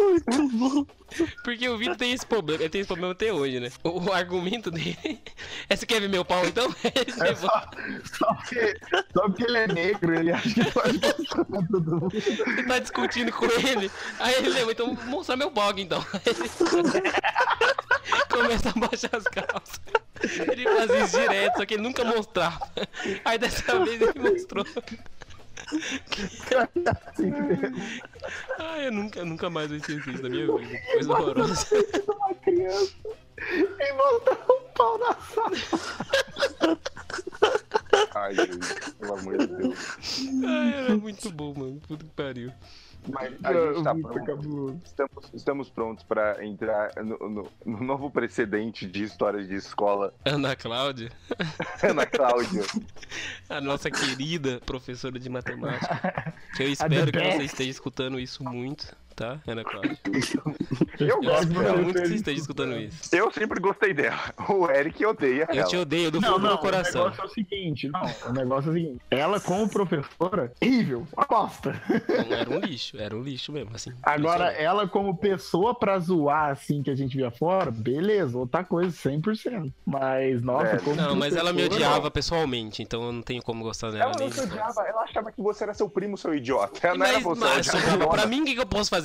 Muito bom. Porque o Vitor tem esse problema, ele tem esse problema até hoje, né? O, o argumento dele é: você quer ver meu pau então? É só, só, porque, só porque ele é negro, ele acha que pode mostrar pra todo mundo. Você tá discutindo com ele. Aí ele levou, então vou mostrar meu blog então. Começa a baixar as calças. Ele fazia isso direto, só que ele nunca mostrava. Aí dessa vez ele mostrou. Assim. Ah, eu nunca, nunca mais vou esquecer isso da minha vida. Que Coisa horrorosa. uma criança e botar um pau na sala. Ai, Jesus, pelo amor de Deus. Ai, era muito bom, mano. Puta que pariu. Mas a gente tá Muito pronto. Estamos, estamos prontos para entrar no, no- no novo precedente de histórias de escola. Ana Cláudia, Ana Cláudia. a nossa querida professora de matemática. Que eu espero que você esteja escutando isso muito. Tá, Ana Cláudia? Eu Eu gosto espero dela. muito que você esteja escutando isso. Eu sempre gostei dela. O Eric odeia Eu ela. te odeio do Não, fundo do não, meu o coração. negócio é o seguinte, não, o negócio é o seguinte, ela como professora, horrível, uma bosta. Não, Era um lixo, era um lixo mesmo, assim. Agora, Lixo. ela como pessoa pra zoar, assim, que a gente via fora, beleza, outra coisa, 100%. Mas, nossa, É. como Não, mas ela me odiava pessoalmente, então eu não tenho como gostar dela Ela não te odiava, ela achava que você era seu primo, seu idiota. Ela não era Mas, você, mas pra mim, o que eu posso fazer?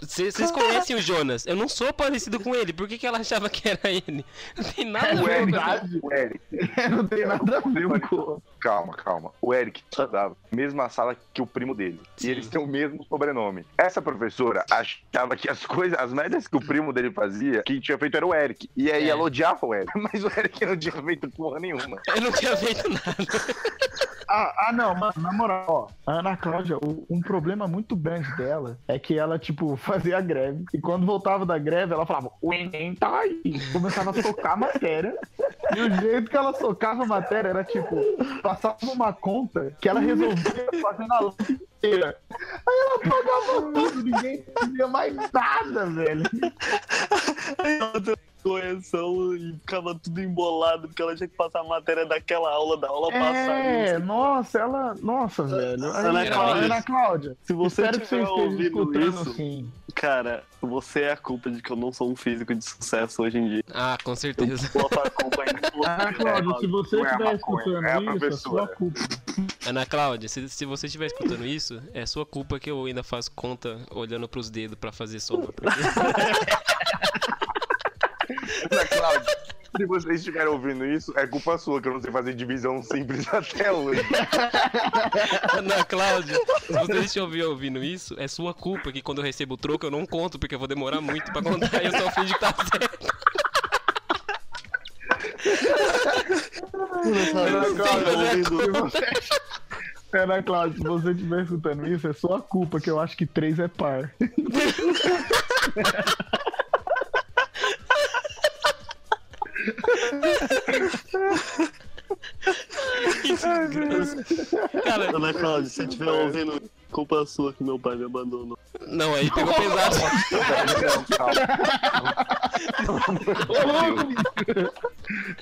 Vocês conhecem o Jonas? Eu não sou parecido com ele. Por que, que ela achava que era ele? Não tem nada a É ver verdade. Eric, não tem nada a ver outro. Calma, calma. O Eric estudava na mesma sala que o primo dele. Sim. E eles têm o mesmo sobrenome. Essa professora achava que as coisas, as merdas que o primo dele fazia, quem tinha feito era o Eric. E aí É. ela odiava o Eric. Mas o Eric não tinha feito porra nenhuma. Eu não tinha feito nada. Ah, ah, não, mano, na moral, ó, a Ana Cláudia, o- um problema muito grande dela é que ela, tipo, fazia greve. E quando voltava da greve, ela falava, o Enem tá aí. Começava a socar a matéria. E o jeito que ela socava a matéria era, tipo, passava uma conta que ela resolvia fazendo a lista inteira. Aí ela pagava tudo, ninguém fazia mais nada, velho. Ela deu correção e ficava tudo embolado porque ela tinha que passar a matéria daquela aula, da aula É, passada. nossa, ela. Nossa, velho. Aí, Ana Ana Cláudia. Cláudia, Se você espero que você estiver esteja ouvindo escutando isso, assim. Cara, você é a culpa de que eu não sou um físico de sucesso hoje em dia. Ah, com Eu certeza. boto a culpa em você. Ana Cláudia, se você é estiver escutando é isso, é sua culpa. Ana Cláudia, se, se você estiver escutando isso, é sua culpa que eu ainda faço conta olhando pros dedos pra fazer soma. porque- Ana Cláudia, se vocês estiverem ouvindo isso, é culpa sua que eu não sei fazer divisão simples até hoje. Ana Cláudia, se você estiver ouvindo isso, é sua culpa que quando eu recebo o troco eu não conto, porque eu vou demorar muito pra contar e eu só finge que tá certo. Ana Cláudia, é se você... Ana Cláudia, se você estiver escutando isso, é sua culpa, que eu acho que 3 é par. Que desgraça. Cara, Ana Cláudia, se estiver ouvindo, culpa sua que meu pai me abandonou. não, aí pegou pesado. Não, calma.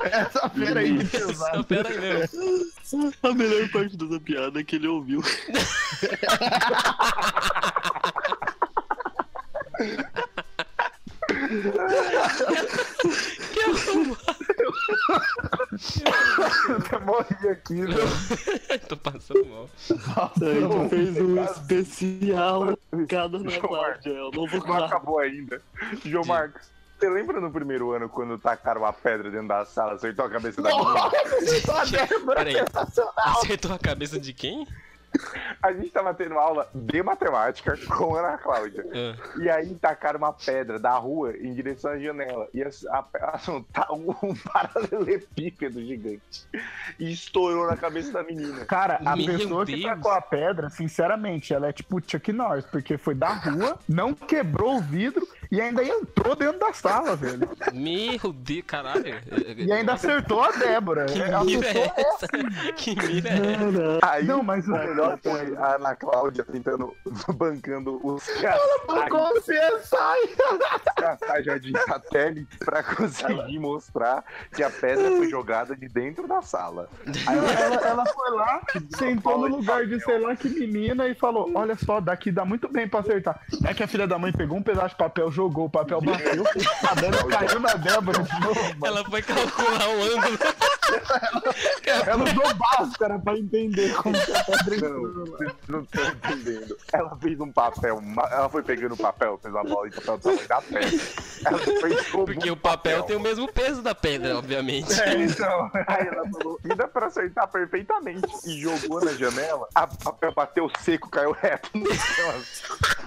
Essa feira aí Só pesado. pera aí mesmo. A melhor parte dessa piada é que ele ouviu. Eu morri aqui, né? Tô passando mal. A gente fez um especial cada é o novo Não quadro. acabou ainda. João Marcos, você lembra no primeiro ano quando tacaram uma pedra dentro da sala, acertou a cabeça da menina? Nossa. Acertou a cabeça de quem? A gente tava tendo aula de matemática com a Ana Cláudia. Ah, E aí tacaram uma pedra da rua em direção à janela. E a, a, a, tá um paralelepípedo gigante. E estourou na cabeça da menina. Cara, a Meu pessoa que Deus. tacou a pedra, sinceramente, ela é tipo Chuck Norris, porque foi da rua, não quebrou o vidro e ainda entrou dentro da sala, velho. Meu Deus, caralho. E ainda acertou a Débora. Que A mira é essa? Que mira é essa? Aí Não, mas o o melhor foi a Ana Cláudia tentando, bancando os Como você sai? caçaja de satélite pra conseguir mostrar que a pedra foi jogada de dentro da sala. Aí ela, ela- ela foi lá, sentou no lugar de sei lá que menina e falou: Olha só, daqui dá muito bem pra acertar. É que a filha da mãe pegou um pedaço de papel, jogou, o papel bateu, a caiu na Débora de novo. Ela foi calcular o ângulo. Ela usou báscara pra entender como que a pedra Não, não estão entendendo. Ela fez um papel, ela foi pegando papel, fez uma bola de papel do tamanho da pedra. Ela fez como Porque um o papel tem o mesmo peso da pedra, obviamente. É, então. Aí ela falou, e dá pra acertar perfeitamente. E jogou na janela, a papel bateu seco, caiu reto no chão.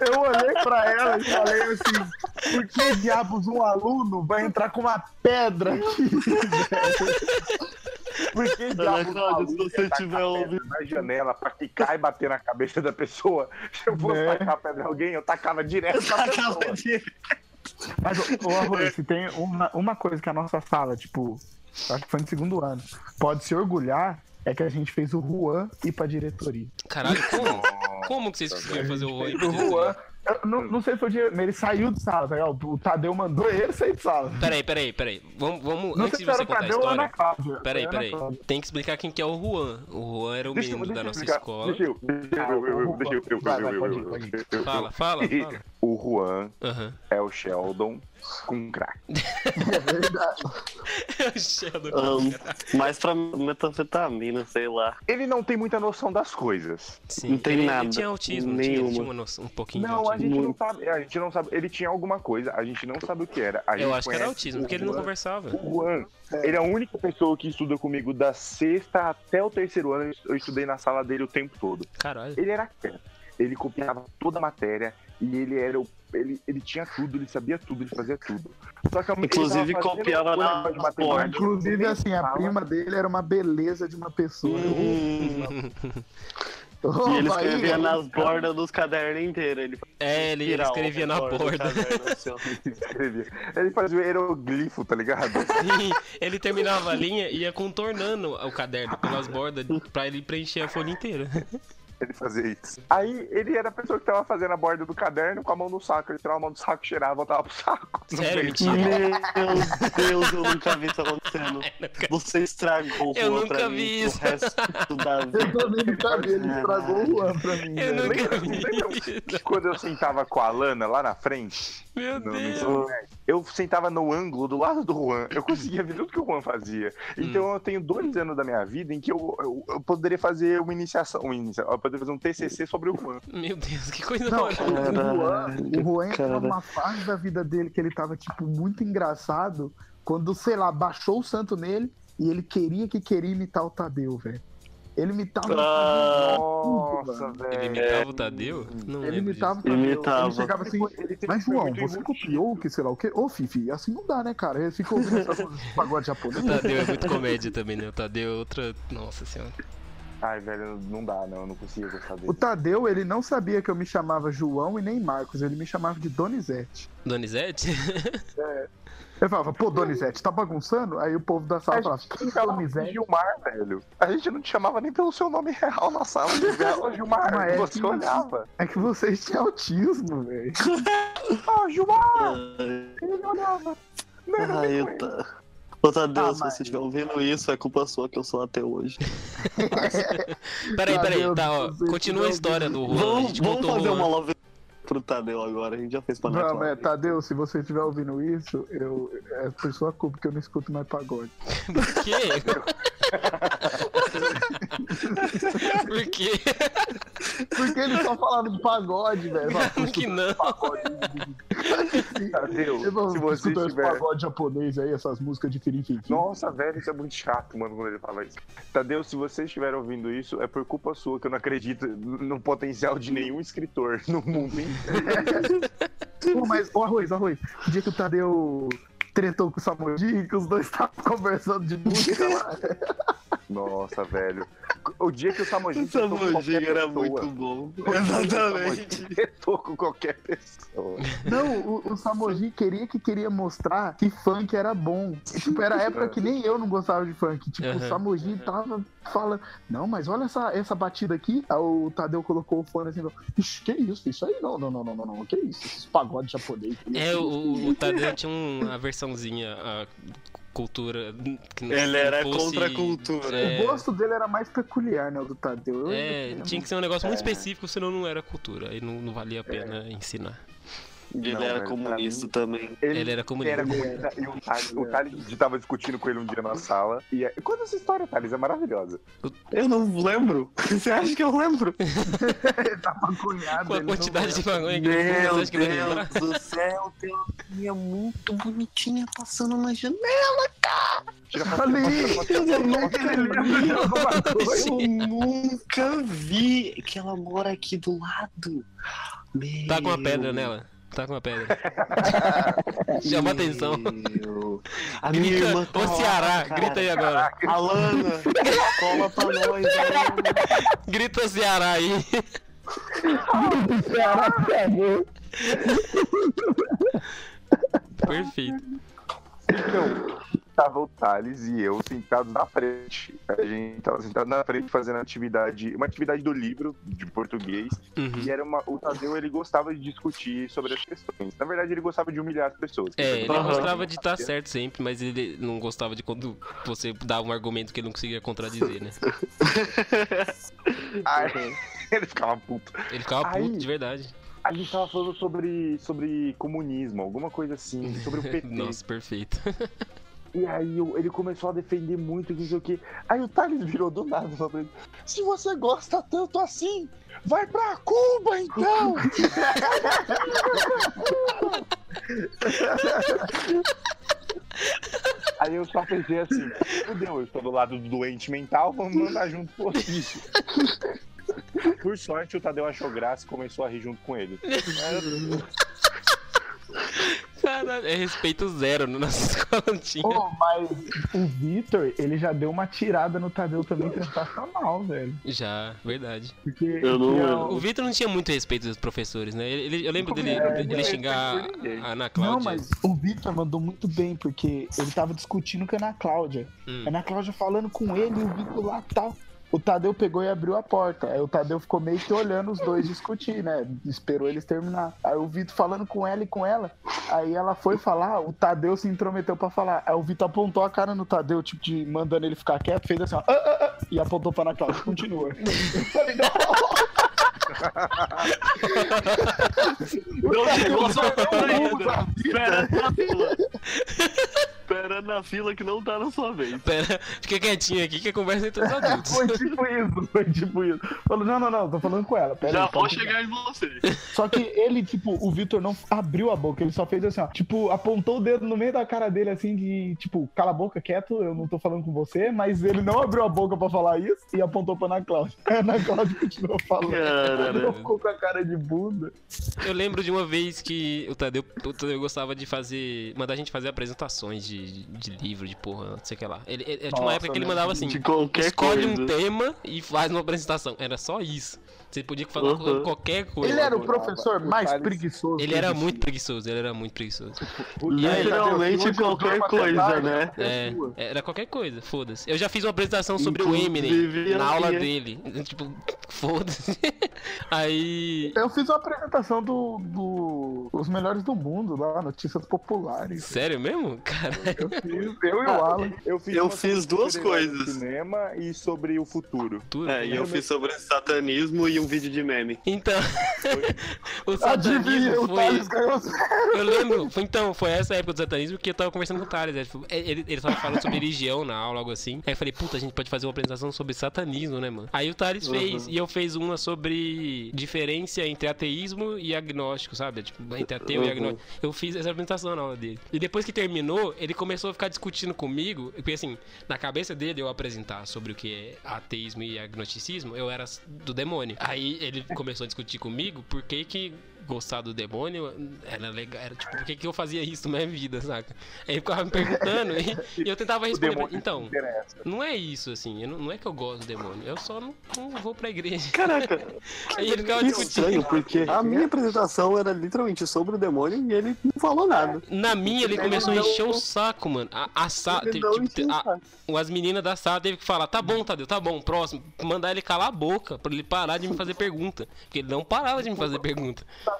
Eu olhei pra ela e falei assim: por que diabos um aluno vai entrar com uma pedra aqui? Por que diabos Cláudia, se maluco você tiver pedra ouvindo- na janela pra quicar e bater na cabeça da pessoa? Se eu fosse Né? tacar pedra em alguém, eu tacava direto na pessoa. Mas, ô, ô se tem uma, uma coisa que a nossa sala, tipo, acho que foi no segundo ano, pode se orgulhar, é que a gente fez o Juan ir pra diretoria. Caralho, como? Como que vocês conseguiram fazer o Fez o Juan Eu não, não sei se foi o dia, mas ele saiu de sala, tá ligado? O Tadeu mandou ele sair de sala. Peraí, peraí, peraí. Vamos, vamos Não antes sei de se você contar Tadeu ou a história. Cláudia. Peraí, peraí. Cláudia. Tem que explicar quem que é o Juan. O Juan era o Deixa menino deixa da nossa explicar. escola. Deixa eu, deixa eu, eu, deixa eu, eu, eu, Fala, fala, fala. O Juan Aham. é o Sheldon com crack. É verdade. O Sheldon. Um, mais pra metanfetamina, sei lá. Ele não tem muita noção das coisas. Sim, não tem ele, nada, Ele tinha autismo, não tinha, ele tinha uma noção, um pouquinho Não, de a autismo. gente não sabe. A gente não sabe. Ele tinha alguma coisa, a gente não sabe o que era. A Eu acho que era autismo, porque ele não Juan- conversava. O Juan, ele é a única pessoa que estuda comigo da sexta até o terceiro ano. Eu estudei na sala dele o tempo todo. Caralho. Ele era quieto. Ele copiava toda a matéria e ele era o. Ele, ele tinha tudo, ele sabia tudo, ele fazia tudo. Só que Inclusive, copiava na porta. Inclusive, assim, a prima dele era uma beleza de uma pessoa. Hum, e ele escrevia ó. nas bordas dos cadernos inteiros. Ele É, ele, escrevia na borda. caderno, assim. Ele fazia o hieroglifo, tá ligado? Sim, ele terminava a linha e ia contornando o caderno pelas bordas pra ele preencher a folha inteira. Ele fazia isso. Aí ele era a pessoa que tava fazendo a borda do caderno com a mão no saco. Ele tirava a mão do saco, cheirava e voltava pro saco. No Sério, mentira. Meu Deus, eu nunca vi isso acontecendo. Você estragou o Eu Juan nunca pra vi mim isso. pro resto da vida. Eu também não sabia, ele estragou o Juan pra mim. Eu velho. nunca Lembra- vi. lembra Quando eu sentava com a Lana lá na frente, Meu no- no Deus. médio, eu sentava no ângulo do lado do Juan. Eu conseguia ver tudo que o Juan fazia. Então eu tenho dois anos da minha vida em que eu, eu, eu poderia fazer uma iniciação. Uma inicia- eu poderia fazer um TCC sobre o Juan. Meu Deus, que coisa Não, o Juan, o Juan entrou numa fase da vida dele que ele tava, tipo, muito engraçado quando, sei lá, baixou o santo nele e ele queria que queria imitar o Tadeu, velho. Ele imitava o Ah, Nossa, mano. Ele velho. imitava o Tadeu? Não Ele imitava o. Tadeu. Imitava. Ele chegava assim, Ele mas João, você copiou o que, sei lá o quê? Ô, Fifi, assim não dá, né, cara? Ele fica ouvindo essas pagode japonês. O Tadeu é muito comédia também, né? O Tadeu é outra. Nossa senhora. Ai, velho, não dá, não. Eu não conseguia gostar dele. O Tadeu, ele não sabia que eu me chamava João e nem Marcos, ele me chamava de Donizete. Donizete? Ele falava, pô, Donizete, tá bagunçando? Aí o povo da sala falava, que Donizete? Gilmar, velho. A gente não te chamava nem pelo seu nome real na sala. A gente falava, "Ô, Gilmar, Mas é você que- olhava. É que vocês tinham autismo, velho. Ah, Gilmar, ele olhava. Não era ai, eu tá. Ô, Tadeu, Ah, se mas- você estiver ouvindo isso, é culpa sua que eu sou até hoje. Peraí, peraí, Tadeu, tá, ó. Continua a história do Juan. Vamos, vamos fazer Juan. uma love pro Tadeu agora. A gente já fez pra Não, é, Cláudia. Tadeu, se você estiver ouvindo isso, eu, é por sua culpa que eu não escuto mais pagode. Por quê? Por quê? Porque eles só falaram de pagode, velho. Claro que não. Tadeu, Eu vou se você escutar esse estiver... pagode japonês aí, essas músicas de Firim Nossa, velho, isso é muito chato, mano, quando ele fala isso. Tadeu, se você estiver ouvindo isso, é por culpa sua que eu não acredito no potencial de nenhum escritor no mundo inteiro. Pô, mas, ô Arroz, Arroz, o dia que o Tadeu tretou com o Samoji, que os dois estavam conversando de música lá. Nossa, velho. O dia que o Samojin Essa tretou com qualquer era pessoa, muito bom. o o Exatamente. Tretou com qualquer pessoa. Não, o, o Samoji queria que queria mostrar que funk era bom. Tipo, era a época que nem eu não gostava de funk. Tipo, Uhum. o Samoji tava falando, não, mas olha essa, essa batida aqui. Aí o Tadeu colocou o fone assim, Ixi, que isso? Isso aí não, não, não, não, não, não. Que isso? Esses pagodes japonês. É, isso? o, o Tadeu tinha uma versãozinha, a cultura. Que não Ele era fosse- contra a cultura. É, O gosto dele era mais peculiar, né? O do Tadeu. Eu- é, tinha que ser um negócio muito específico, senão não era cultura. Aí não, não valia a pena ensinar. Ele Não, era comunista também. Ele era comunista. Era comunista. E o Thales, o Thales tava discutindo com ele um dia na sala. E é- conta essa história, Thales, é maravilhosa. Eu não lembro. Você acha que eu lembro? Ele tá maconhado. Com a ele quantidade de maconha que ele Meu acha que? Deus do céu, tem uma minha muito bonitinha passando na janela. Tira Olha aí, Eu nunca ele. Eu nunca vi que ela mora aqui do lado. Meu Tá com uma pedra nela. Tá com uma pedra. Chama atenção. Meu. A minha Grita, irmã tá ô lá, Ceará, cara. grita aí agora. Alana, cola pra nós, Alana. Grita Ceará aí. Ceará, por favor. Perfeito. Então, tava o Thales e eu sentados na frente. A gente tava sentado na frente fazendo atividade, uma atividade do livro de português. Uhum. E era uma, o Tadeu, ele gostava de discutir sobre as questões. Na verdade, ele gostava de humilhar as pessoas. É, ele Aham. gostava de estar certo sempre, mas ele não gostava de quando você dava um argumento que ele não conseguia contradizer, né? Aí, ele ficava puto. Ele ficava Aí- puto de verdade. A gente tava falando sobre, sobre comunismo, alguma coisa assim, sobre o PT. Nossa, perfeito. E aí ele começou a defender muito, que não sei o que. Aí o Thales virou do nada e falou Se você gosta tanto assim, vai pra Cuba então! aí eu só pensei assim, fudeu, eu estou do lado do doente mental, vamos mandar junto pro hospício. Por sorte, o Tadeu achou graça e começou a rir junto com ele. Caralho, é respeito zero na nossa escola não tinha. Ô, mas o Vitor, ele já deu uma tirada no Tadeu também sensacional, velho. Já, verdade. Porque Eu não- O Vitor não tinha muito respeito dos professores, né? Ele, eu lembro dele, É, dele não xingar a Ana Não, Cláudia. mas o Vitor mandou muito bem, porque ele tava discutindo com a Ana Cláudia. Hum. A Ana Cláudia falando com ele e o Vitor lá tal. O Tadeu pegou e abriu a porta. Aí o Tadeu ficou meio que olhando os dois discutir, né? Esperou eles terminar. Aí o Vitor falando com ela e com ela. Aí ela foi falar, o Tadeu se intrometeu pra falar. Aí o Vitor apontou a cara no Tadeu, tipo, de mandando ele ficar quieto, fez assim, ó. "Ah, ah, ah", e apontou pra Ana Cláudia. Continua. Eu falei, não. Não chegou só Eu ainda. Espera na fila. Que não tá na sua vez. Pera, fica quietinho aqui que a conversa é entre os adultos. Foi tipo isso, foi tipo isso. Falou, não, não, não, tô falando com ela. Pera Já aí, vou chegar em você. Só que ele, tipo, o Vitor não abriu a boca, ele só fez assim, ó. Tipo, apontou o dedo no meio da cara dele, assim, de, tipo, cala a boca, quieto, eu não tô falando com você, mas ele não abriu a boca pra falar isso e apontou pra Ana Cláudia. A Ana Cláudia continuou falando. Ele Cara, ficou com a cara de bunda. Eu lembro de uma vez que o Tadeu, o Tadeu gostava de fazer. mandar a gente fazer apresentações de, de livro, de porra, não sei o que lá. Ele, ele- tinha uma Nossa, época que ele né? mandava assim: de qualquer escolhe coisa. um tema e faz uma apresentação. Era só isso. Você podia falar Uhum. qualquer coisa. Ele era o professor O mais preguiçoso. Ele era muito preguiçoso, ele era muito preguiçoso. Literalmente qualquer coisa, né? É, era qualquer coisa, foda-se. Eu já fiz uma apresentação sobre o Inclusive, Eminem na aula eu- dele. Tipo, foda-se. Aí. Eu fiz uma apresentação do, do Os Melhores do Mundo lá, Notícias Populares. Sério mesmo? Cara, Eu fiz, eu e o Alan. Eu fiz, Eu fiz duas coisas. cinema e sobre o futuro. tudo. É, e eu fiz sobre satanismo e um vídeo de meme. Então, o Adivinha, satanismo o foi. Thales ganhou Eu lembro, foi, então, foi essa época do satanismo que eu tava conversando com o Thales. né? Ele, ele tava falando sobre religião na aula, algo assim. Aí eu falei, puta, a gente pode fazer uma apresentação sobre satanismo, né, mano? Aí o Thales fez, Uhum. e eu fiz uma sobre diferença entre ateísmo e agnóstico, sabe? Tipo, entre ateu e Uhum. agnóstico. Eu fiz essa apresentação na aula dele. E depois que terminou, ele começou a ficar discutindo comigo. Porque assim, na cabeça dele eu apresentar sobre o que é ateísmo e agnosticismo, eu era do demônio. Aí ele começou a discutir comigo por que que gostar do demônio era legal, era tipo, por que que eu fazia isso na minha vida, saca? Aí ele ficava me perguntando e, e eu tentava responder. Então, não é isso, assim, eu não, não é que eu gosto do demônio, eu só não, não vou pra igreja. Caraca, Aí ele ficava discutindo. estranho, porque a minha apresentação era literalmente sobre o demônio e ele não falou nada. Na minha ele Ele começou a encher o saco, mano. A, a Teve, tipo, a- as meninas da sala teve que falar: tá bom, Tadeu, tá bom, próximo. Mandar ele calar a boca pra ele parar de me fazer pergunta. Porque ele não parava de me fazer pergunta. E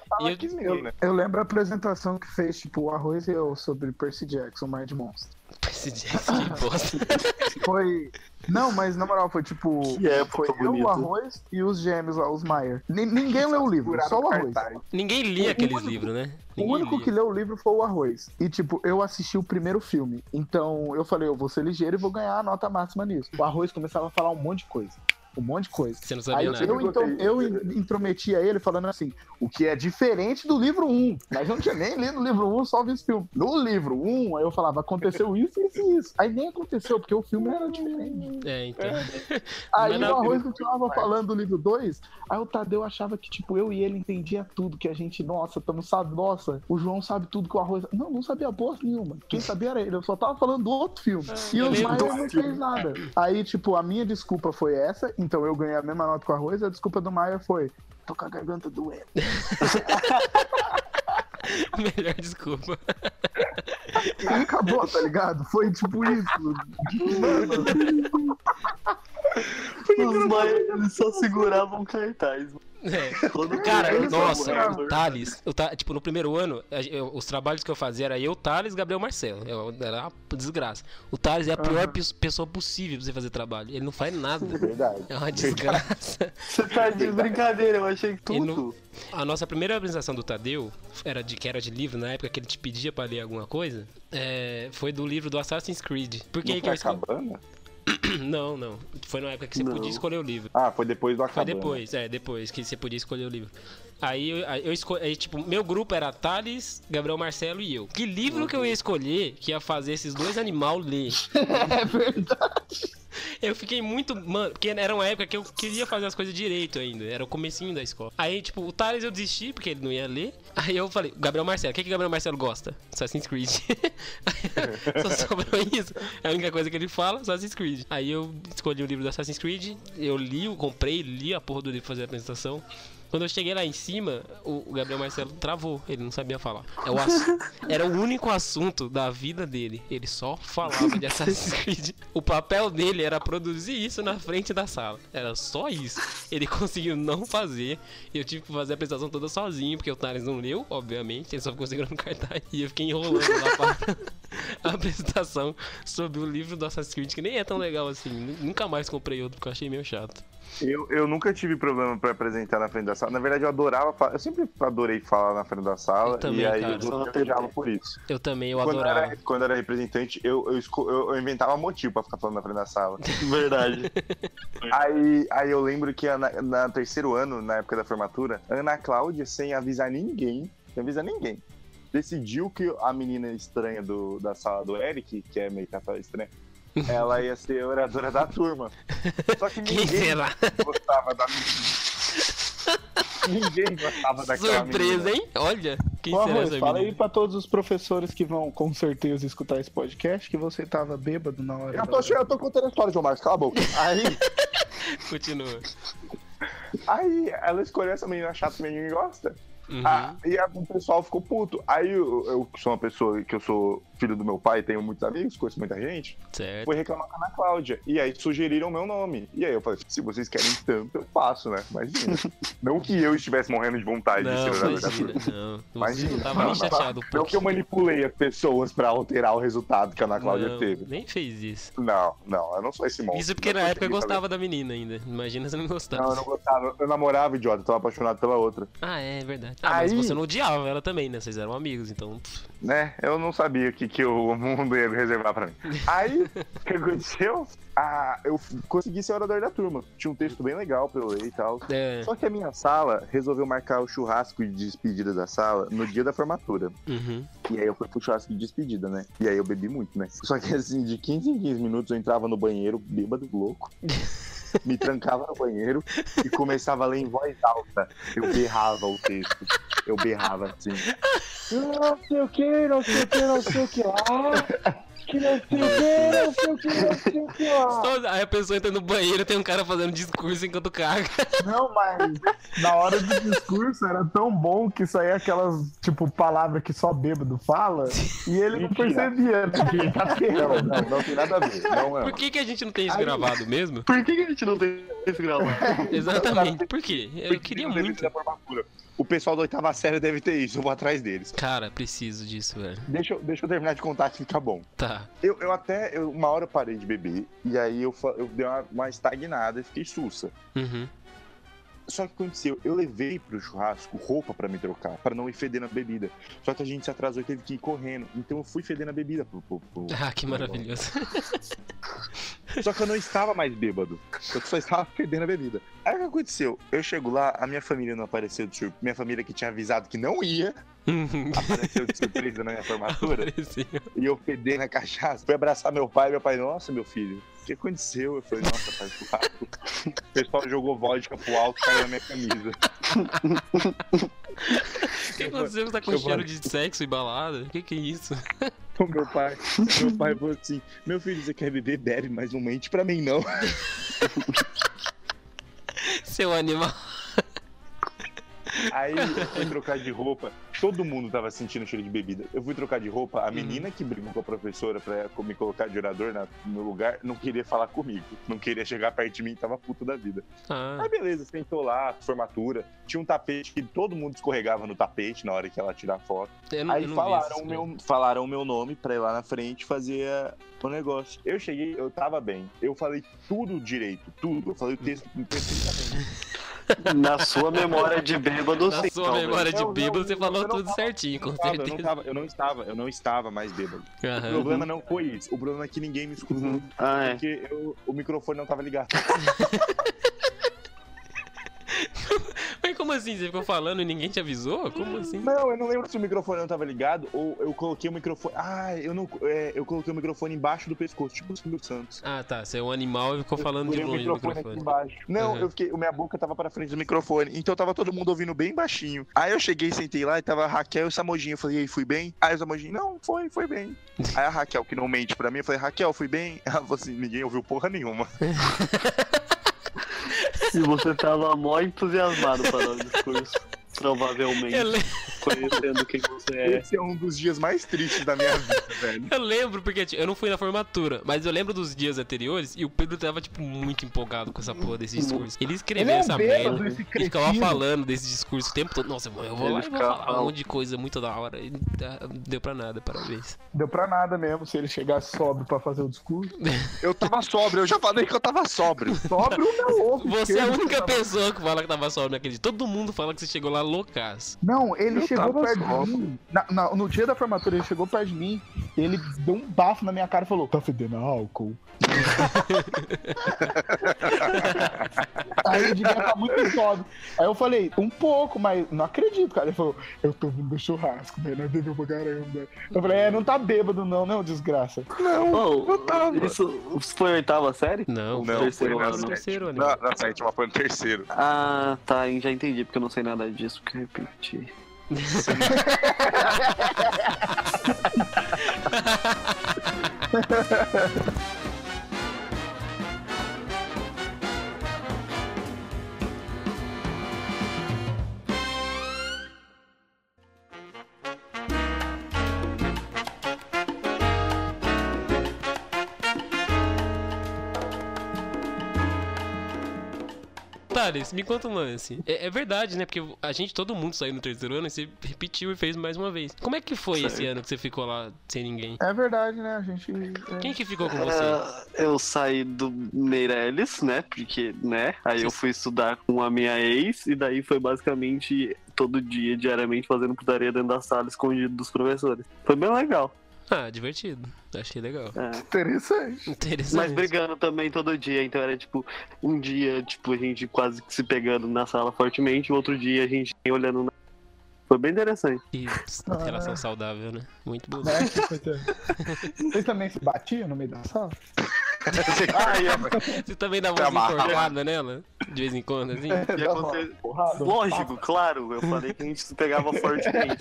eu, né? Eu lembro a apresentação que fez, tipo, o Arroz e eu sobre Percy Jackson, Mar de Monstros. esse Jax, que bosta. Foi. Não, mas na moral, foi tipo. Que foi eu, bonita. o Arroz e os gêmeos lá, os Maier. Ni- ninguém leu o livro, só o o Arroz. Ninguém lia O aqueles livros, né? O Ninguém único lia. que leu o livro foi o Arroz. E, tipo, eu assisti o primeiro filme. Então, eu falei, eu vou ser ligeiro e vou ganhar a nota máxima nisso. O Arroz começava a falar um monte de coisa. Um monte de coisa. Você não Aí sabia nada. eu, então, eu in- intrometia ele falando assim, o que é diferente do livro 1. Mas eu não tinha nem lido o livro 1, só vi esse filme. No livro 1, aí eu falava, aconteceu isso, isso e isso. Aí nem aconteceu, porque o filme era diferente. É, então. Aí Mas o não, Arroz continuava falando do livro 2, aí o Tadeu achava que, tipo, eu e ele entendia tudo, que a gente, nossa, estamos sabe, nossa, o João sabe tudo que o Arroz... Não, não sabia porra nenhuma. Quem sabia era ele, eu só tava falando do outro filme. e eu o Maia não fez nada. Aí, tipo, a minha desculpa foi essa, então eu ganhei a mesma nota com o Arroz, a desculpa do Maia foi... Tô com a garganta doendo. Melhor desculpa. E acabou, tá ligado? Foi tipo isso. Mano, Os maiores eles só seguravam cartaz. É. Cara, mundo nossa, o Thales, o Ta- tipo, no primeiro ano, os trabalhos que eu fazia era eu, Thales e Gabriel Marcelo. Era uma desgraça. O Thales é a pior pes- pessoa possível pra você fazer trabalho. Ele não faz nada. Verdade. É uma desgraça. Você tá de brincadeira, eu achei E no- tudo. A nossa primeira apresentação do Tadeu, era de, que era de livro, na época que ele te pedia pra ler alguma coisa, é, foi do livro do Assassin's Creed. Por que Não que foi eu a escolhi? cabana? Não, não. Foi na época que você Não. podia escolher o livro. Ah, foi depois do Foi Acabana. depois, é, depois que você podia escolher o livro. Aí eu, eu escolhi, tipo, meu grupo era Thales, Gabriel Marcelo e eu. Que livro que eu ia escolher que ia fazer esses dois animal ler? é verdade. Eu fiquei muito. Mano, porque era uma época que eu queria fazer as coisas direito ainda. Era o comecinho da escola. Aí, tipo, o Thales eu desisti, porque ele não ia ler. Aí eu falei, Gabriel Marcelo, o que, que Gabriel Marcelo gosta? Assassin's Creed. Só sobrou isso. É a única coisa que ele fala, Assassin's Creed. Aí eu escolhi o livro do Assassin's Creed, eu li, eu comprei, li a porra do livro pra fazer a apresentação. Quando eu cheguei lá em cima, o Gabriel Marcelo travou, ele não sabia falar. É Era o único assunto da vida dele. Ele só falava de Assassin's Creed. O papel dele era produzir isso na frente da sala. Era só isso. Ele conseguiu não fazer. E eu tive que fazer a apresentação toda sozinho, porque o Thales não leu, obviamente. Ele só ficou segurando o cartaz. E eu fiquei enrolando lá pra a apresentação sobre o livro do Assassin's Creed, que nem é tão legal assim. Nunca mais comprei outro, porque eu achei meio chato. Eu, eu nunca tive problema pra apresentar na frente da sala. Na verdade, eu adorava falar. Eu sempre adorei falar na frente da sala. Eu também, e aí cara. eu por isso. Eu também, eu quando, adorava. era, quando eu era representante, eu, eu, eu- inventava motivo pra ficar falando na frente da sala. Verdade. aí, aí eu lembro que na, na terceiro ano, na época da formatura, Ana Cláudia, sem avisar ninguém, sem avisar ninguém, decidiu que a menina estranha do, da sala do Eric, que é meio capa estranha, ela ia ser a oradora da turma. Só que Quem ninguém será? gostava da menina. Ninguém gostava daquela Surpresa, menina. hein? Olha, quem Ô, será Arroz, fala aí pra todos os professores que vão com certeza escutar esse podcast que você tava bêbado na hora. Eu tô, che- eu tô contando a história, João Marcos, cala a boca. Aí, Continua. aí ela escolheu essa menina chata que ninguém gosta. Uhum. Ah, e a- o pessoal ficou puto. Aí eu, eu sou uma pessoa que eu sou filho do meu pai, tenho muitos amigos, conheço muita gente, Certo. fui reclamar com a Ana Cláudia. E aí sugeriram meu nome. E aí eu falei, se vocês querem tanto, eu faço, né? Imagina. não que eu estivesse morrendo de vontade de Não, ser orador da imagina, não. Imagina. não tava nem chateado. Não que eu manipulei as pessoas pra alterar o resultado que a Ana Cláudia Não, teve. nem fez isso. Não, não, eu não sou esse monstro. Isso porque Não na época eu gostava da menina ainda. Imagina se eu não gostava. Não, eu não gostava. Eu namorava, idiota. Eu tava apaixonado pela outra. Ah, é verdade. Ah, mas Aí- você não odiava ela também, né? Vocês eram amigos, então. né? Eu não sabia o que, que o mundo ia reservar pra mim. Aí, o que aconteceu? Ah, eu consegui ser orador da turma. Tinha um texto bem legal pra eu ler e tal. É. Só que a minha sala resolveu marcar o churrasco de despedida da sala no dia da formatura. Uhum. E aí eu fui pro churrasco de despedida, né? E aí eu bebi muito, né? Só que assim, de 15 em 15 minutos eu entrava no banheiro, bêbado, louco. Me trancava no banheiro e começava a ler em voz alta. Eu berrava o texto. Eu berrava assim. Não sei o que, não sei o que, não sei o que lá. Que não sei o que, não sei o que, não sei o que lá. Só- Aí a pessoa entra no banheiro tem um cara fazendo discurso enquanto caga. Não, mas na hora do discurso era tão bom que saía aquelas, tipo, palavras que só bêbado fala e ele não percebia tá Não, não, não tem nada a ver. Não é. Por que, que a gente não tem isso Aí- gravado mesmo? Por que, que a gente não tem esse gravado? Exatamente. Por quê? Eu queria muito. O pessoal da oitava série deve ter isso, eu vou atrás deles. Cara, preciso disso, velho. Deixa, eu- deixa eu terminar de contar que fica bom. Tá. Eu, eu até, eu- uma hora eu parei de beber, e aí eu, eu dei uma, uma estagnada e fiquei sussa. Uhum. Só que aconteceu, eu levei pro churrasco roupa pra me trocar, pra não ir feder na bebida. Só que a gente se atrasou e teve que ir correndo. Então eu fui feder na bebida pro. pro- pro- Ah, que maravilhoso. Só que eu não estava mais bêbado. Eu só estava fedendo a bebida. Aí o que aconteceu? Eu chego lá, a minha família não apareceu de surpresa. Minha família que tinha avisado que não ia. Apareceu de surpresa na minha formatura. Parecia. E eu fedei na cachaça. Fui abraçar meu pai, meu pai, nossa, meu filho, o que aconteceu? Eu falei, nossa, pai, churrasco. O pessoal jogou vodka pro alto, caiu na minha camisa. O que aconteceu? Você tá com cheiro de sexo e balada? O que que é isso? Então meu pai, meu pai falou assim, meu filho, você quer beber? Bebe, mas não mente pra mim, não. Seu animal. Aí eu fui trocar de roupa, Todo mundo tava sentindo cheiro de bebida. Eu fui trocar de roupa, Uhum. a menina que brigou com a professora pra me colocar de orador na- no lugar não queria falar comigo. Não queria chegar perto de mim, tava puto da vida. Ah, Aí beleza, sentou lá, formatura. Tinha um tapete que todo mundo escorregava no tapete na hora que ela tirar foto. eu não, Aí eu falaram essas o, coisas. meu, falaram o meu nome pra ir lá na frente fazer o negócio. Eu cheguei, eu tava bem. Eu falei tudo direito, tudo. Eu falei o texto perfeitamente. Na sua memória de bêbado, Na sim. sua talvez. memória de Não, não, bêbado, você eu falou não tudo tava- certinho, com Eu, tava, eu, não certeza. tava, eu não estava, eu não estava mais bêbado. O Aham. problema não foi isso. O problema é que ninguém me escutou. Uhum. Ah, é. Porque eu- o microfone não tava ligado. Como assim? Você ficou falando e ninguém te avisou? Como assim? Não, eu não lembro se o microfone não tava ligado ou eu coloquei o microfone. Ah, eu não. é, eu coloquei o microfone embaixo do pescoço, tipo o Silvio Santos. Ah, tá. Você é um animal e ficou falando de o longe do microfone microfone. embaixo. Não, Uhum. eu fiquei. Minha boca tava pra frente do microfone. Então tava todo mundo ouvindo bem baixinho. Aí eu cheguei, sentei lá e tava a Raquel e o Samojinho. Eu falei, e aí, fui bem? Aí o Samojinho, não, foi, foi bem. Aí a Raquel, que não mente pra mim, eu falei, Raquel, fui bem? Ela falou assim, ninguém ouviu porra nenhuma. E você tava mó entusiasmado para o discurso. Provavelmente. Le- Conhecendo quem você é. Esse é um dos dias mais tristes da minha vida, velho. eu lembro, porque tipo, eu não fui na formatura, mas eu lembro dos dias anteriores e o Pedro tava, tipo, muito empolgado com essa porra desse discurso. Ele escreveu Ele é essa bêbado, merda esse e ficava falando desse discurso o tempo todo. Nossa, eu vou Ele lá e vou falar um falando. monte de coisa muito da hora. E ah, deu pra nada, parabéns. Deu pra nada mesmo se ele chegasse sóbrio pra fazer o discurso. Eu tava sóbrio, eu já falei que eu tava sóbrio. Sóbrio o meu ovo. Você é a única tava- pessoa que fala que tava sóbrio naquele dia. Todo mundo fala que você chegou lá loucaço. Não, ele Eu chegou perto de mim. Na- na- no dia da formatura, ele chegou perto de mim. Ele deu um bafo na minha cara e falou: Tá fedendo álcool. Aí ele devia estar muito sóbrio. Aí eu falei: Um pouco, mas não acredito, cara. Ele falou: Eu tô vindo do churrasco, né? Nós bebeu pra caramba. Eu falei: É, não tá bêbado, não, não, desgraça. Oh, eu tava. isso foi a oitava série? Não, Não, terceiro foi na ano. sétima. terceiro ano. Na, na sétima, foi no terceiro. Ah, tá, já entendi, porque eu não sei nada disso, porque eu repeti. Thales, me conta um lance. É, é verdade, né? Porque a gente, todo mundo saiu no terceiro ano e você repetiu e fez mais uma vez. Como é que foi esse ano que você ficou lá sem ninguém? É verdade, né? A gente. é. Quem que ficou com você? Ah, eu saí do Meirelles, né? Porque, né? Aí eu fui estudar com a minha ex, e daí foi basicamente todo dia, diariamente, fazendo putaria dentro da sala, escondido dos professores. Foi bem legal. Ah, divertido. Achei legal. é. Interessante. Interessante. Mas brigando também todo dia, então era tipo, um dia, tipo, a gente quase que se pegando na sala fortemente, o outro dia a gente olhando na. Foi bem interessante. Que relação saudável, né? Muito bonito. Coisa- Vocês também se batiam no meio da sala? Ah, a- Você também dá uma enforcada nela? De vez em quando, assim? e aconte- porrada, um Lógico, claro, eu falei que a gente se pegava fortemente.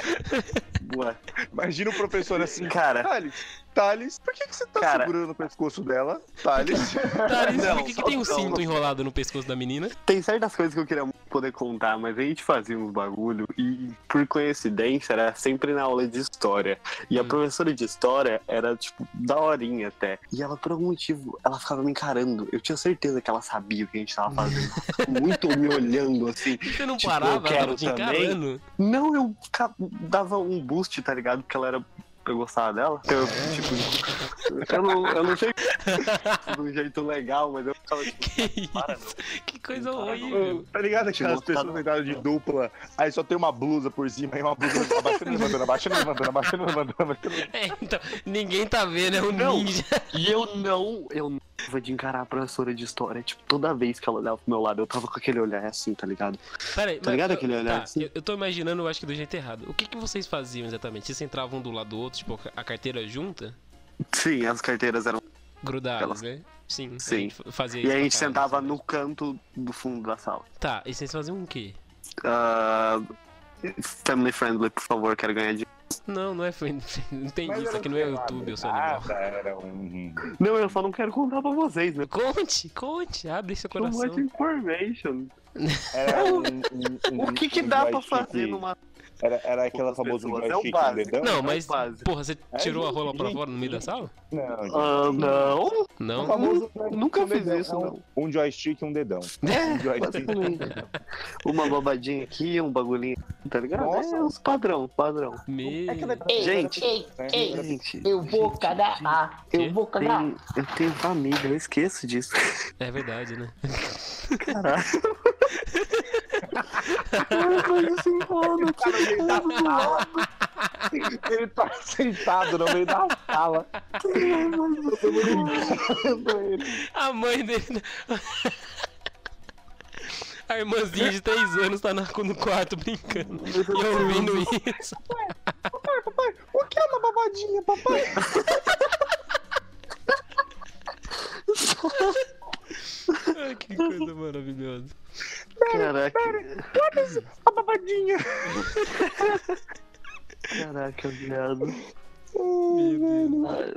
Ué, Imagina o professor assim, cara, Thales, Thales, por que, que você tá Cara. segurando o pescoço dela? Thales. Thales, Não, por que, que tem um cinto não. enrolado no pescoço da menina? tem certas coisas que eu queria poder contar, mas a gente fazia uns bagulho e, por coincidência, era sempre na aula de história. E a Hum. professora de história era, tipo, daorinha até. E ela, por algum motivo, ela ficava me encarando. Eu tinha certeza que ela sabia o que a gente tava fazendo. Muito me olhando, assim. Você não Tipo, parava, eu quero também. encarando. Não, eu dava um boost, tá ligado? Porque ela era. Eu gostava dela. Eu, tipo, eu não, eu não sei de um jeito legal, mas eu ficava tipo, Que para, isso? Que coisa Para, horrível. Tá ligado Te aquelas mostrar pessoas sentadas de dupla, aí só tem uma blusa por cima, aí uma blusa abaixando e levantando, abaixando e levantando, abaixando e levantando, abaixando e. É, então, ninguém tá vendo, é um Não. ninja. E eu não, eu não tava de encarar a professora de história. Tipo, toda vez que ela olhava pro meu lado, eu tava com aquele olhar assim, tá ligado? Pera aí, Tá ligado eu- aquele olhar tá, assim? eu, eu tô imaginando, eu acho que do jeito errado. O que, que vocês faziam exatamente? Vocês entravam um do lado do outro, tipo, a carteira junta? Sim, as carteiras eram. Grudadas, né? Sim. Sim. A gente fazia E a gente sentava assim. no canto do fundo da sala. Tá, e vocês faziam o quê? Ah, family friendly, por favor, quero ganhar dinheiro. Não, não é. foi- Não tem Mas isso aqui, não é. YouTube, eu sou Ah, animal. era um... Não, eu só não quero contar pra vocês, né? Conte, conte, abre seu Too coração. much information. Era um, um, um O que que um dá pra fazer numa. Era, era aquela famosa pessoas, é o joystick com básico. dedão? Não, é mas, base. porra, você É, tirou a rola pra fora no meio da sala? Não. Ah, não. Não? famoso Nunca um fiz dedão. isso, não. Um joystick e um dedão. É, Um. Uma babadinha aqui, um bagulhinho, tá ligado? Nossa. É os padrão, padrão. Meu... É Gente, ei, né? ei, gente, eu vou cagar. Ah, Quê? eu vou cagar. tem- eu tenho família, eu esqueço disso. É verdade, né? Caralho. Eu Tá meio da sala. Ele tá sentado no meio da sala. A mãe dele. A irmãzinha de 3 anos tá no quarto brincando. E ouvindo isso. O que é uma babadinha, papai? Ai, que coisa maravilhosa. Caraca. A babadinha. Caraca, viado.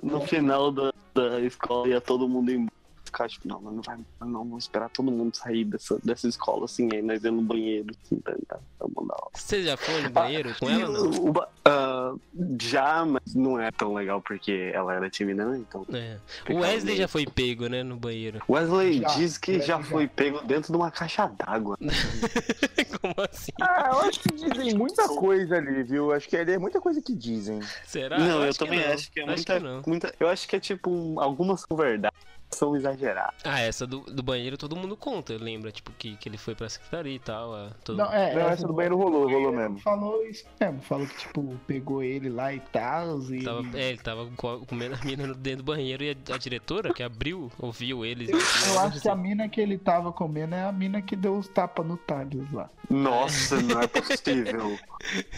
No final da, da escola ia todo mundo embora. Ficar tipo, não, mas não vai, não, vamos esperar todo mundo sair dessa, dessa escola, assim, aí nós vamos no banheiro, assim, tá, tá, tá. Você já foi no banheiro com ela ou não? O ah, já, mas não é tão legal porque ela era tímida, né? Então. É. O Wesley já foi pego, né, no banheiro. Wesley Já, diz que já Wesley foi pego dentro de uma caixa d'água. Como assim? Ah, eu acho que dizem muita coisa ali, viu? Acho que ali é muita coisa que dizem. Será? não, eu, acho que também não. acho que é Acho muita, que não. muita. Eu acho que é tipo um- algumas são verdade, são exageradas. Ah, essa do, do banheiro todo mundo conta, lembra? Tipo, que, que ele foi pra secretaria e tal. ah, todo... Não, é, Não, essa do banheiro rolou, rolou mesmo. Falou isso mesmo, falou que, tipo, pegou ele lá e tal, e... Tava, é, ele tava co- comendo a mina dentro do banheiro e a, a diretora que abriu, ouviu eles. Eu acho que a mina que ele tava comendo é a mina que deu os tapas no Thales lá. Nossa, não é possível.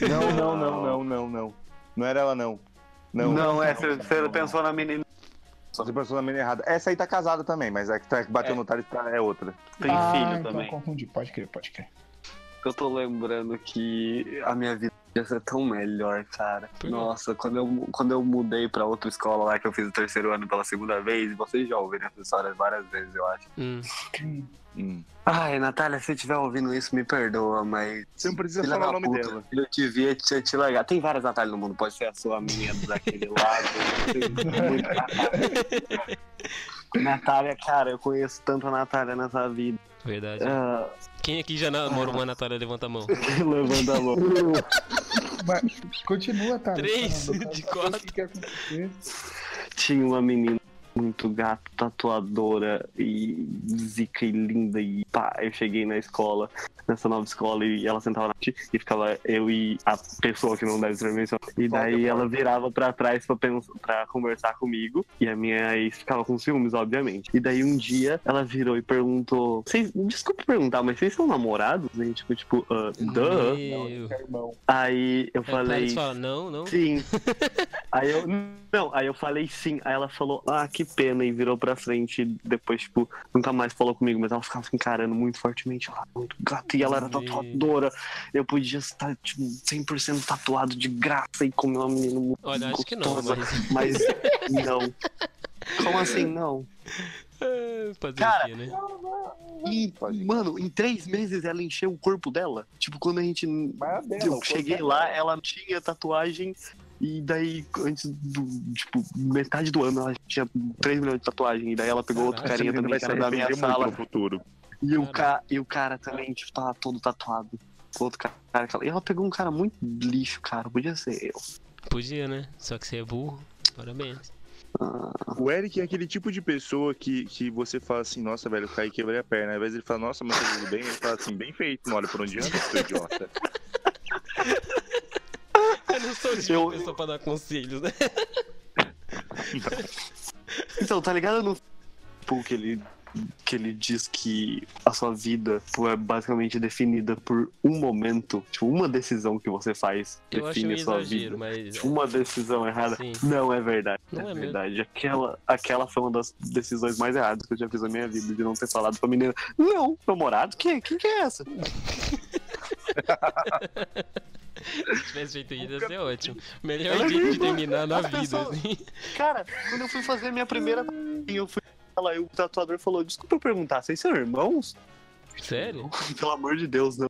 Não, não, não, não, não, não. Não era ela, não. Não, Não, é, você você pensou na menina. Você pensou na menina errada. Essa aí tá casada também, mas a que tá- bateu É. no Thales tá- é outra. Tem ah, filho então também. confundi, pode crer, pode crer. Eu tô lembrando que a minha vida ia ser tão melhor, cara. Por quê? Nossa, quando eu, quando eu mudei pra outra escola lá, que eu fiz o terceiro ano pela segunda vez, vocês já ouviram essa história várias vezes, eu acho. Hum. Hum. Ai, Natália, se você estiver ouvindo isso, me perdoa, mas. Você não precisa falar o nome puta, dela. Eu devia te, te largar. Tem várias Natálias no mundo, pode ser a sua, a minha, daquele lado. Natália. Natália, cara, eu conheço tanto a Natália nessa vida. Verdade. Ah, Quem aqui já namorou uma Natália? Levanta a mão. levanta a mão. Mas continua, tá? Três falando, eu de quatro. O que, que aconteceu? Tinha uma menina muito gata, tatuadora e zica e linda. E pá, eu cheguei na escola, nessa nova escola, e ela sentava na frente e ficava eu e a pessoa que não deve ser mencionada. E daí ela virava pra trás pra, pensar, pra conversar comigo. E a minha ex ficava com ciúmes, obviamente. E daí um dia ela virou e perguntou: "Vocês- Desculpa perguntar, mas vocês são namorados? E tipo, tipo, ah, duh. Meu. É irmão. Aí eu falei. Não, não. Sim. aí eu. Não, aí eu falei sim. Aí ela falou, ah, que pena, e virou pra frente. E depois, tipo, nunca mais falou comigo, mas ela ficava se encarando muito fortemente. Ela muito gata, e ela era tatuadora. Eu podia estar, tipo, 100% tatuado de graça e comer uma menina muito Olha, acho que não, gostosa. mas. Mas não. Como assim, não? É, Fazer Cara, o quê, né? E, mano, em três meses ela encheu o corpo dela. Tipo, quando a gente. Dela, eu cheguei lá, dela. ela tinha tatuagem. E daí, antes do. Tipo, metade do ano, ela tinha 3 milhões de tatuagem. E daí ela pegou outro carinha também, que era da minha sala. no futuro. E o, ca... e o cara também, tipo, tava todo tatuado. Outro cara. que ela- E ela pegou um cara muito lixo, cara. Podia ser eu. Podia, né? Só que você é burro. Parabéns. O Eric é aquele tipo de pessoa que, que você fala assim, nossa, velho, eu caí e quebrei a perna. Às vezes ele fala, nossa, mas tá tudo bem? Ele fala assim, bem feito, não olha por onde anda, seu idiota. Eu não sou de Eu- pessoa pra dar conselhos, né? Então, tá ligado no. Tipo, que ele. Que ele diz que a sua vida tipo, é basicamente definida por um momento, tipo, uma decisão que você faz Eu define a sua exagero, vida. mas. Tipo, uma decisão errada. Sim. Não é verdade. Não é, é mesmo. verdade. Aquela, aquela foi uma das decisões mais erradas que eu já fiz na minha vida, de não ter falado pra menina. Não, namorado? Quem, quem que é essa? Se tivesse feito isso, ia ser ótimo. Melhor Ela é jeito de mesmo. terminar na vida, pessoas- assim. Cara, quando eu fui fazer a minha primeira eu fui lá e o tatuador falou: Desculpa eu perguntar, vocês são irmãos? Sério? Pelo amor de Deus, não.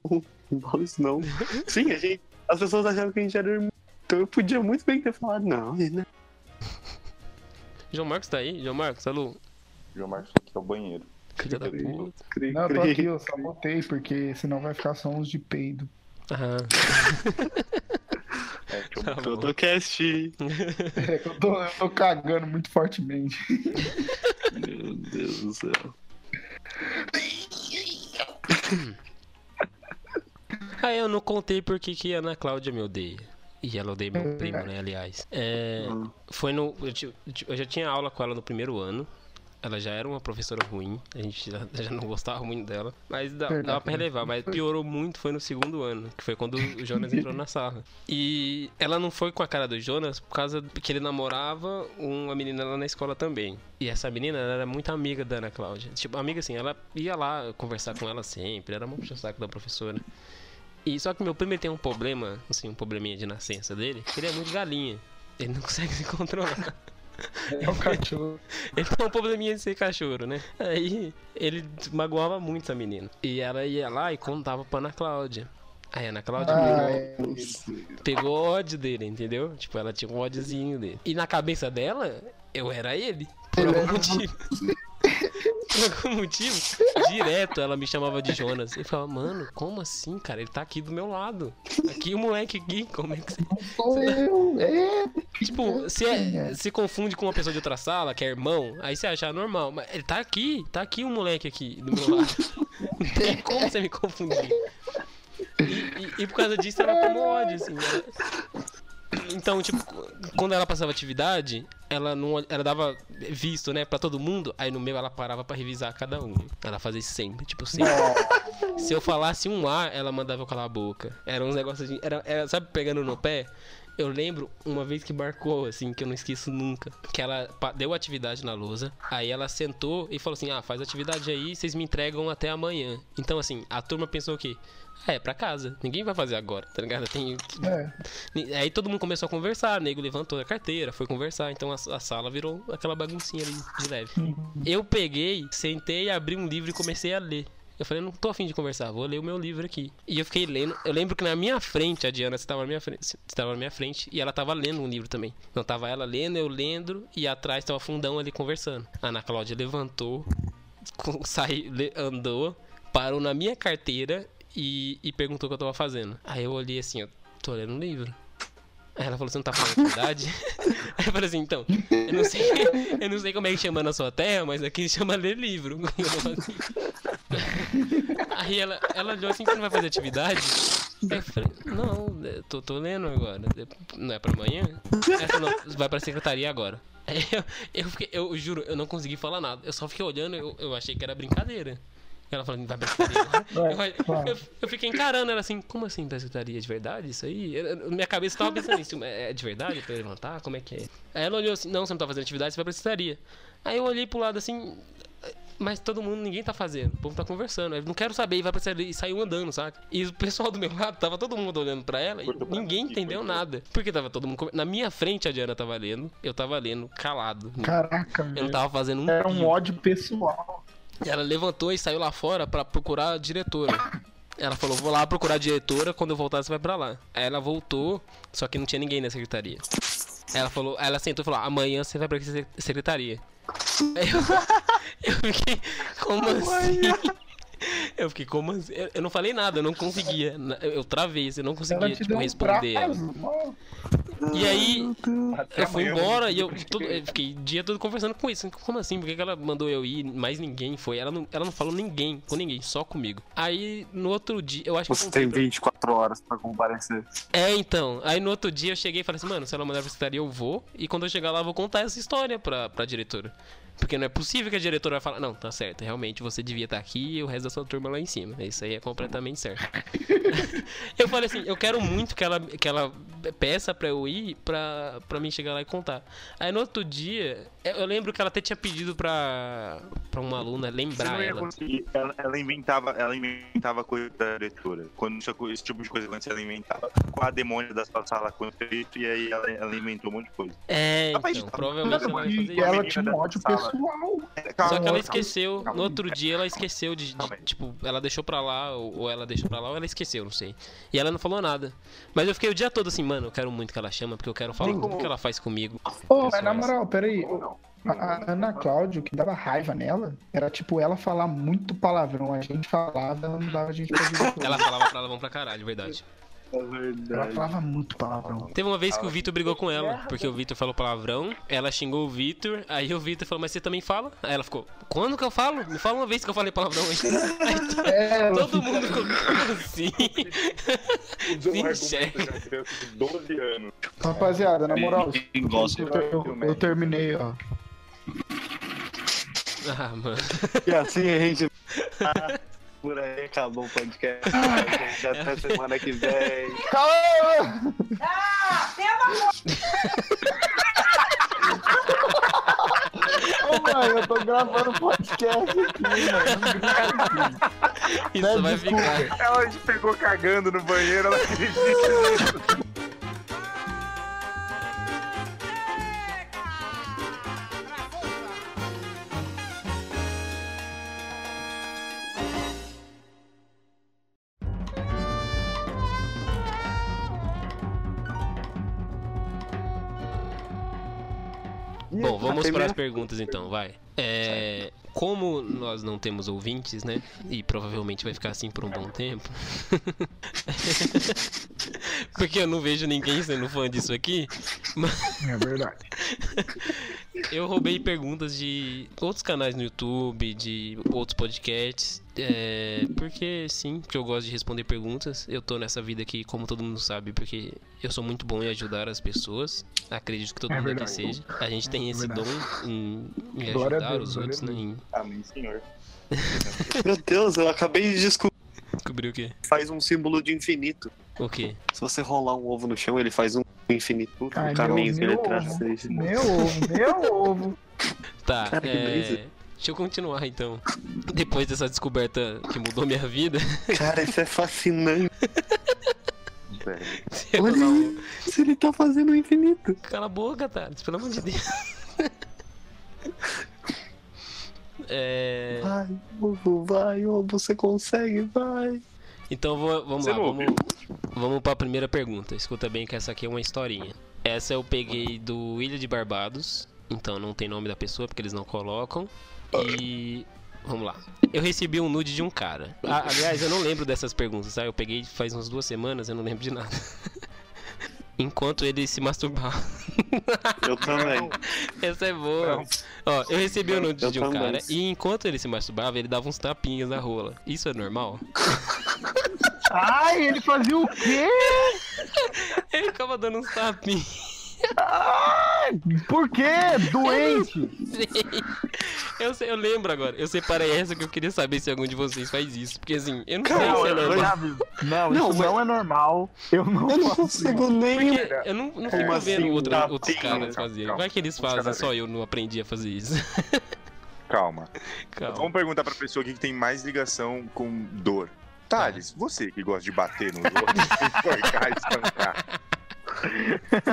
Não fala isso não. Sim, a gente. As pessoas achavam que a gente era irmão. Então eu podia muito bem ter falado, não, né? João Marcos tá aí? João Marcos, alô? João Marcos aqui é o banheiro. Filha da puta. Cri, Não, eu tô aqui, eu só botei, porque senão vai ficar sons de peido. Ah, É, deixa eu tá cast. É que eu tô, eu tô cagando muito fortemente. Meu Deus do céu. Ah, eu não contei porque que a Ana Cláudia me odeia. E ela odeia meu primo, né, aliás. É, Hum. foi no. Eu, eu já tinha aula com ela no primeiro ano. Ela já era uma professora ruim. A gente já, já não gostava muito dela. Mas dá- Verdade. dava pra relevar. Mas piorou muito foi no segundo ano. Que foi quando o Jonas entrou na sala. E ela não foi com a cara do Jonas por causa que ele namorava uma menina lá na escola também. E essa menina era muito amiga da Ana Cláudia. Tipo, amiga assim, ela ia lá conversar com ela sempre. Era uma puxa-saco da professora. E só que meu primo tem um problema, assim, um probleminha de nascença dele, ele é muito galinha. Ele não consegue se controlar. É o cachorro. Ele tem um probleminha de ser cachorro, né? Aí ele magoava muito essa menina. E ela ia lá e contava pra Ana Cláudia. Aí a Ana Cláudia Ah, pegou, é. pegou ódio dele, entendeu? Tipo, ela tinha um ódiozinho dele. E na cabeça dela, eu era ele. Por Ele algum motivo. Por algum motivo, direto ela me chamava de Jonas. Eu falava, mano, como assim, cara? Ele tá aqui do meu lado. Aqui o moleque aqui, como é que você. É. Tipo, se, é- se confunde com uma pessoa de outra sala, que é irmão, aí você acha normal. Mas ele tá aqui, tá aqui um moleque aqui do meu lado. Não tem como você me confundir. E, e- e por causa disso ela tomou ódio, assim. ela- Então, tipo, quando ela passava atividade, ela não ela dava visto, né, pra todo mundo, aí no meu ela parava pra revisar cada um. Ela fazia sempre, tipo, sempre. Se eu falasse um A, ela mandava eu calar a boca. Era uns negócios de. Era, era, sabe, pegando no pé? Eu lembro uma vez que marcou, assim, que eu não esqueço nunca. Que ela deu atividade na lousa. Aí ela sentou e falou assim: Ah, faz atividade aí, vocês me entregam até amanhã. Então, assim, a turma pensou o quê? Ah, é pra casa. Ninguém vai fazer agora, tá ligado? Tem. É. Aí todo mundo começou a conversar, o nego levantou a carteira, foi conversar, então a, a sala virou aquela baguncinha ali de leve. Eu peguei, sentei, abri um livro e comecei a ler. Eu falei, não tô afim de conversar, vou ler o meu livro aqui. E eu fiquei lendo. Eu lembro que na minha frente, a Diana estava na minha frente, estava na minha frente e ela tava lendo um livro também. Não tava ela lendo, eu lendo e atrás tava fundão ali conversando. A Ana Cláudia levantou, saiu, andou, parou na minha carteira e, e perguntou o que eu tava fazendo. Aí eu olhei assim, tô lendo um livro. Aí ela falou, você não tá falando a verdade? Aí eu falei assim, então, eu não sei, eu não sei como é que chama na sua terra, mas aqui chama ler livro. Aí ela, ela olhou assim, você não vai fazer atividade? Eu falei, não, tô, tô lendo agora. Não é pra amanhã? Ela falou, não, vai pra secretaria agora. Aí eu, eu, fiquei, eu juro, eu não consegui falar nada. Eu só fiquei olhando, eu, eu achei que era brincadeira. Ela falou, vai pra. Vai, Eu, eu, eu fiquei encarando ela assim, como assim pescataria de verdade? Isso aí? Eu- minha cabeça tava pensando nisso, é é de verdade pra eu levantar? Como é que é? Aí ela olhou assim, não, você não tá fazendo atividade, você vai pra pescataria. Aí eu olhei pro lado assim, mas todo mundo, ninguém tá fazendo, o povo tá conversando. Aí eu não quero saber, e vai pra pescataria e saiu andando, saca? E o pessoal do meu lado, tava todo mundo olhando pra ela e pra ninguém entendeu nada. Porque tava todo mundo. Na minha frente a Diana tava lendo, eu tava lendo calado. Caraca, Eu não tava fazendo um Era um ódio pessoal. E Ela levantou e saiu lá fora pra procurar a diretora. Ela falou, vou lá procurar a diretora, quando eu voltar você vai pra lá. Aí ela voltou, só que não tinha ninguém na secretaria. Ela falou, ela sentou e falou, amanhã você vai pra se- secretaria. Aí eu, eu fiquei, como assim? Eu fiquei, como assim? Eu, eu não falei nada, eu não conseguia. Eu, eu travei, eu não conseguia, tipo, um responder. E aí, eu fui embora e eu, vou- todo- eu fiquei o dia todo conversando com isso. Como assim? Por que, que ela mandou eu ir? Mais ninguém foi. Ela não, ela não falou ninguém, com ninguém, só comigo. Aí no outro dia, eu acho que. eu Você tem pra- 24 horas pra comparecer. É, então. Aí no outro dia eu cheguei e falei assim, mano, se ela mandar pra secretaria, eu vou. E quando eu chegar lá, eu vou contar essa história pra, pra diretora. Porque não é possível que a diretora vai falar, não, tá certo, realmente você devia estar aqui e o resto da sua turma lá em cima. Isso aí é completamente certo. eu falei assim, eu quero muito que ela, que ela peça pra eu ir pra, pra mim chegar lá e contar. Aí no outro dia, Eu eu lembro que ela até tinha pedido pra, pra uma aluna lembrar ia ela. Ela, ela inventava, ela inventava coisa da diretora. Quando isso, esse tipo de coisa acontecia, ela inventava. Com a demônia da sua sala aconteceu isso, e aí ela, ela inventou um monte de coisa. É, Rapaz, então, tá- provavelmente ela vai fazer E isso. ela tinha um ódio pessoal. Só Calma, que ela calma, esqueceu, calma. no outro dia ela esqueceu de, de- tipo, ela deixou pra lá, ou, ou ela deixou pra lá, ou ela esqueceu, não sei. E ela não falou nada. Mas eu fiquei o dia todo assim, mano, eu quero muito que ela chama, porque eu quero falar tudo que ela faz comigo. Ô, É mas só na isso. moral, peraí. A, a Ana Cláudia, o que dava raiva nela, era tipo ela falar muito palavrão. A gente falava, ela não dava a gente pra diretor. Ela falava pra ela, vamos pra caralho, verdade. É Ela verdade. falava muito palavrão. Teve uma vez que o Vitor brigou com ela, porque o Vitor falou palavrão, ela xingou o Vitor, aí o Vitor falou, mas você também fala? Aí ela ficou, quando que eu falo? Me fala uma vez que eu falei palavrão aí. Aí to- É, ela todo mundo ficou, assim? Criança de 12 anos. Rapaziada, na moral, gosta. eu, eu- eu terminei, ó. Ah, mano. E assim a gente. Ah, Por aí acabou o podcast. gente. Até semana que vem. Calma! Ô, mãe, eu tô gravando podcast aqui, mano. Isso vai desculpa. ficar. Ela te pegou cagando no banheiro, ela acredita. Bom, vamos primeira- para as perguntas então, vai. É, como nós não temos ouvintes, né? E provavelmente vai ficar assim por um bom tempo. Porque eu não vejo ninguém sendo fã disso aqui. É verdade. Eu roubei perguntas de outros canais no YouTube, de outros podcasts. É, porque sim, porque eu gosto de responder perguntas. Eu tô nessa vida aqui, como todo mundo sabe, porque eu sou muito bom em ajudar as pessoas. Acredito que todo É mundo aqui seja. A gente tem É esse verdade. dom em, em ajudar Deus, os outros, né? Em Amém, senhor. Meu Deus, eu acabei de descobrir. descobrir o quê? Faz um símbolo de infinito. O quê? Se você rolar um ovo no chão, ele faz um infinito. Ai, um caminho que meu, ele meu traz. ovo. Meu ovo, meu ovo. Tá, Cara, que é... Deixa eu continuar então. Depois dessa descoberta que mudou minha vida, Cara, isso é fascinante. Velho. eu Olha não- Se ele tá fazendo o infinito. Cala a boca, Thales, pelo amor de Deus. É... Vai, ovo, vai, ovo, você consegue, vai. Então vou- vamos Você lá, vamos, vamos pra primeira pergunta. Escuta bem que essa aqui é uma historinha. Essa eu peguei do Ilha de Barbados, então não tem nome da pessoa porque eles não colocam. E vamos lá. Eu recebi um nude de um cara. Ah, aliás, eu não lembro dessas perguntas, tá? Eu peguei faz umas duas semanas, eu não lembro de nada. Enquanto ele se masturbava. Eu também. Essa é boa. Não. Ó, eu recebi o nude de um também. cara e enquanto ele se masturbava, ele dava uns tapinhas na rola. Isso é normal? Ai, ele fazia o quê? Ele ficava dando uns tapinhas. Ai, por quê? Doente. Eu, sei, eu lembro agora. Eu separei essa que eu queria saber se algum de vocês faz isso. Porque assim, eu não sei se é normal. Não, Não, isso mas- não é normal. Eu não Eu não consigo nem. Eu não, não fico assim, vendo tapinha? outros caras Calma, fazerem. calma. Vai que eles fazem, só eu não aprendi a fazer isso. Calma. Calma. Vamos perguntar pra pessoa aqui que tem mais ligação com dor. Thales, você que gosta de bater nos outros, enforcar, espancar.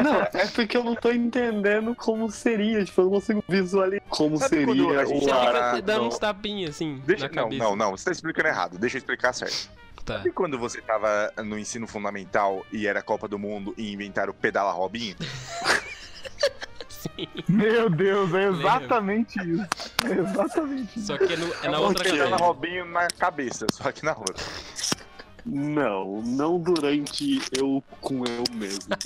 Não, é porque eu não tô entendendo como seria. Tipo, eu não consigo visualizar como Sabe quando seria a gente o Você Para, fica ar. dando não. uns tapinhas assim Deixa, na não, cabeça. não, não, você tá explicando errado. Deixa eu explicar certo. Tá. Sabe quando você tava no ensino fundamental e era Copa do Mundo e inventaram o pedala Robinho? Sim. Meu Deus, é exatamente isso. É exatamente isso. Só que é, no- é na o outra pedala cabeça. Robinho na cabeça, só que na outra. Não, não durante eu com eu mesmo.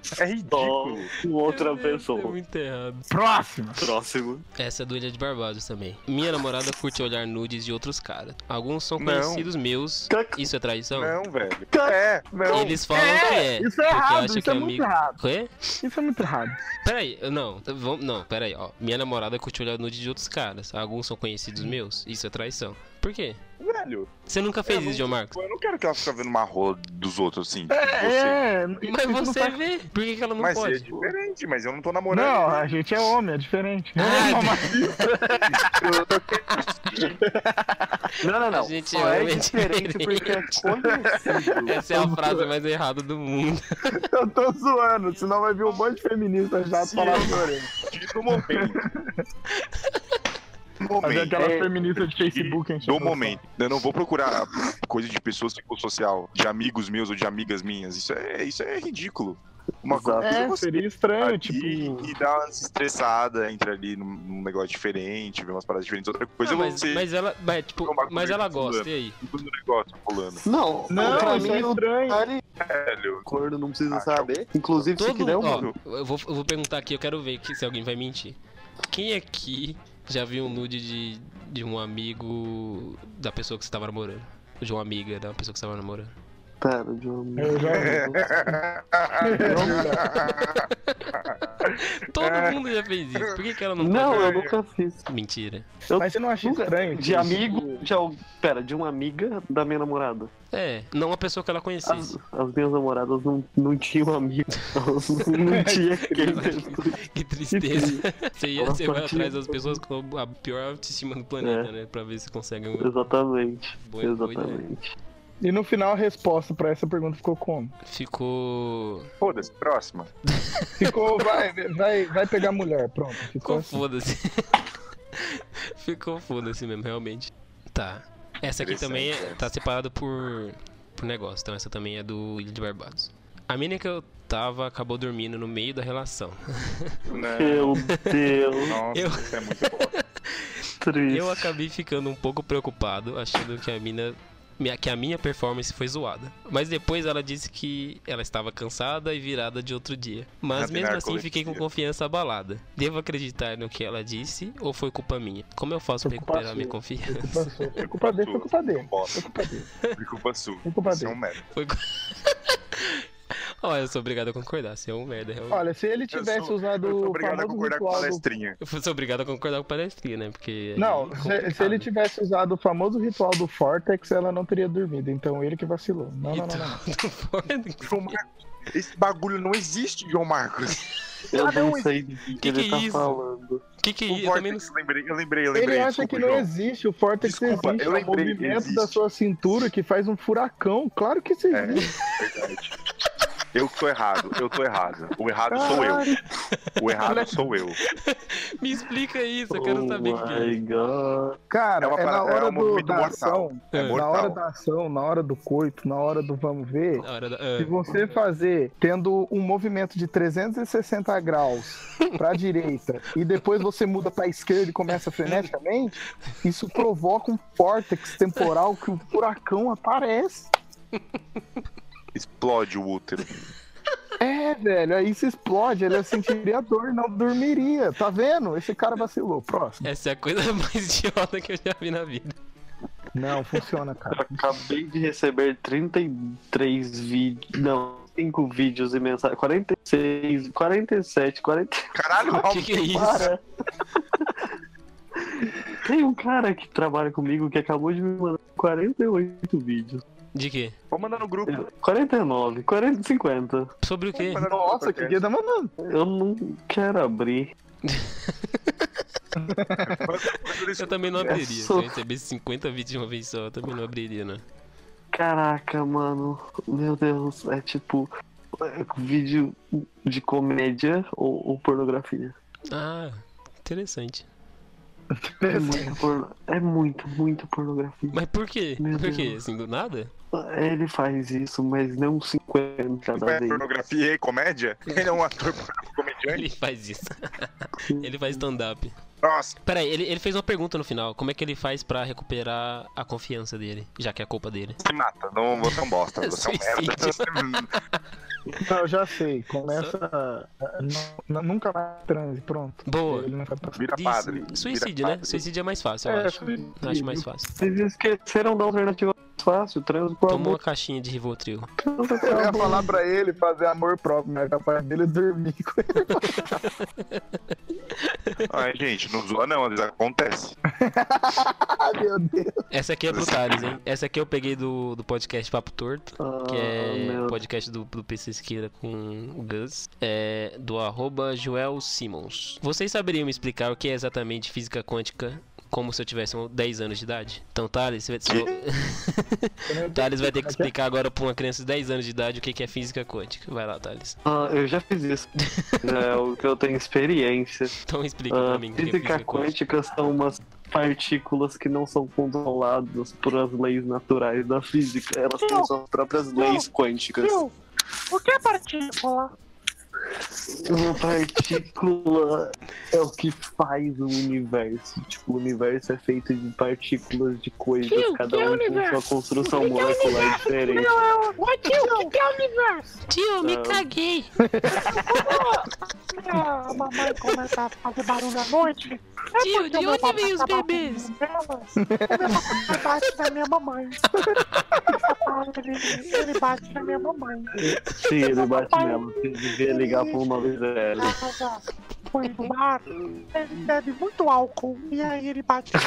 É Só ridículo. com outra É pessoa. muito errado. Próximo. Próximo. Essa é do Ilha de Barbados também. Minha namorada curte olhar nudes de outros caras. Alguns são Não. conhecidos meus. Cac- Isso é traição? Não, velho. É, não. Eles falam que é. Isso é errado, isso que é é muito amigo. errado. Quê? Isso é muito errado. Peraí, não, vamos, não, peraí, ó. Minha namorada curte olhar nude de outros caras. Alguns são conhecidos meus. Isso é traição. Por quê? Velho. Você nunca fez Eu isso, João Marcos? Eu não quero que ela fique vendo uma rola dos outros, assim. tipo, você. É, Mas isso não você faz- vê. Por que, que ela não Mas é pode? diferente, mas eu não tô namorando. Não, a gente é homem, é diferente. Não, não, não. A gente Só é é homem diferente porque é conhecido. Essa é a frase mais errada do mundo. Eu tô zoando, senão vai vir um monte de feminista já Sim. falar por aí. Do momento. Momento. aquela É. feminista de Facebook, gente Do momento. Eu não vou procurar coisa de pessoas social, de amigos meus ou de amigas minhas. Isso é, isso é ridículo. Uma Exato. coisa é É, você seria estranho, tipo. e dar uma estressada, entra ali num, num negócio diferente, ver umas paradas diferentes. Outra coisa Não, é mas, você mas ela, mas, tipo, mas ela gosta, fulano. e aí? tudo no negócio pulando. Não, Não, pra é mim o estranho. detalhe Velho. acordo não precisa Ah, saber. Inclusive, se Todo, quiser, eu ó, eu vou, eu vou perguntar aqui, eu quero ver que, se alguém vai mentir. Quem aqui já viu um nude de, de um amigo da pessoa que você tava namorando? De uma amiga da pessoa que você tava namorando? Pera. Eu já Todo mundo já fez isso. Por que, que ela não, Não, pode? eu nunca fiz. Mentira. Eu Mas você não acha nunca- estranho? De que- amigo, de, pera, de uma amiga da minha namorada. É, não a pessoa que ela As, conhecesse. as minhas namoradas não, não tinham amigo. Elas não tinha quem. Que tristeza. Você, ia, você só vai tinha- atrás das pessoas com a pior autoestima do planeta, É. né? Pra ver se consegue um Exatamente. boa, boa. Exatamente. E no final a resposta pra essa pergunta ficou como? Ficou. Foda-se, próxima. Ficou, vai, vai, vai pegar mulher, pronto. Ficou Ficou assim. foda-se. Ficou foda-se mesmo, realmente. Tá. Essa aqui também é- tá separado por, por negócio, então essa também é do Ilha de Barbados. A mina que eu tava acabou dormindo no meio da relação. Não. Meu Deus, Nossa, Eu- isso é muito bom. triste. Eu acabei ficando um pouco preocupado, achando que a mina. Minha- Que a minha performance foi zoada. Mas depois ela disse que ela estava cansada e virada de outro dia. Mas mesmo assim fiquei com confiança abalada. Devo acreditar no que ela disse ou foi culpa minha? Como eu faço Foi pra culpa recuperar minha sua. confiança? Foi culpa sua. Foi culpa dele, foi culpa dele. Foi culpa dele. Foi culpa sua. Foi culpa é um dele. merda. Foi. Olha, eu sou obrigado a concordar. Você é um merda, realmente. Olha, se ele Eu tivesse sou- usado eu sou o obrigado a famoso concordar com ritual do palestrinha. Eu sou obrigado a concordar com o palestrinha, né? Porque. Não, é se, se ele complicado. tivesse usado o famoso ritual do Vortex, ela não teria dormido. Então ele que vacilou. Não, não, não, não. Então, João Marcos, esse bagulho não existe, João Marcos. Eu Ah, não, não sei do que, que ele que tá é isso? falando. O que que é isso? Eu também não lembrei, eu lembrei, eu lembrei. Ele acha desculpa, que não João. existe, o Vortex Desculpa, existe, eu é o lembrei movimento existe. da sua cintura que faz um furacão. Claro que isso É, existe. verdade. Eu que tô errado, eu tô errado. O errado sou eu. O errado sou eu. Me explica isso, eu quero oh saber o que é. god. Cara, É uma é, na é hora um do, da mortal. ação, É Na hora da ação, na hora do coito, na hora do vamos ver, Na hora da- se você fazer tendo um movimento de 360 graus pra direita e depois você muda pra esquerda e começa freneticamente, isso provoca um vórtex temporal que o furacão aparece. Explode o útero. É, velho, aí se explode, ele sentiria dor e não dormiria. Tá vendo? Esse cara vacilou. Próximo. Essa é a coisa mais idiota que eu já vi na vida. Não, funciona, cara. Acabei de receber 33 vídeos. Não, 5 vídeos e mensagens. 46, 47, 40. Caralho, O que, que é isso? Para. Tem um cara que trabalha comigo que acabou de me mandar 48 vídeos. De quê? vou mandar no grupo. 49, 40, 50. Sobre o quê? Nossa, que dia tá mandando. Eu não quero abrir. Eu também não abriria. Se eu recebesse 50 vídeos de uma vez só, eu também não abriria, né? Caraca, mano. Meu Deus, é tipo é vídeo de comédia ou, ou pornografia. Ah, interessante. É muito, porno- é muito, muito pornografia. Mas por quê? Meu por quê? Assim, do nada? Ele faz isso, mas não 50 Não da é pornografia e comédia? Ele é um ator comediante? Ele faz isso. ele faz stand-up. Nossa, Peraí, ele, ele fez uma pergunta no final. Como é que ele faz pra recuperar a confiança dele? Já que é culpa dele. se mata. Não, você é um bosta. Você é um merda. Não, eu já sei. Começa. a- n- nunca mais transe, pronto. Boa. Ele não vai passar. Vira padre. Suicídio, vira né? padre. Suicídio é mais fácil, eu É, acho. suicídio. Acho mais fácil. Vocês esqueceram da alternativa fácil, transa por Toma uma caixinha de Rivotril. Eu ia falar pra ele fazer amor próprio, mas é capaz dele dormir com ele. Ai, gente, não zoa não, às vezes acontece. Meu Deus. Essa aqui é pro Thales, hein? Essa aqui eu peguei do, do podcast Papo Torto. Que Ah, é meu podcast do, do PC Esquerda com o Gus. É do arroba Joel Simmons. Vocês saberiam me explicar o que é exatamente física quântica como se eu tivesse um- 10 anos de idade? Então, Thales, você vai, Thales vai ter que explicar agora pra uma criança de 10 anos de idade o que que é física quântica. Vai lá, Thales. Ah, eu já fiz isso. é o que eu tenho experiência. Então explica Ah, pra mim é física física quântica. quântica são umas partículas que não são controladas por as leis naturais da física. Elas têm suas próprias leis quânticas. O que é partícula? Uma partícula é o que faz o universo. Tipo, o universo é feito de partículas de coisas, Tio, cada que é um com universo? sua construção molecular diferente. Ô tio, o que é universo? Tio, me caguei. A mamãe começa a fazer barulho à noite. É Tio, porque de o meu onde vem os bebês? com. O meu papai bate na minha mamãe. O ele, ele bate na minha mamãe. Sim, ele bate nela. Você ligar pra uma vez. Ela já foi no bar, ele bebe muito álcool e aí ele bate.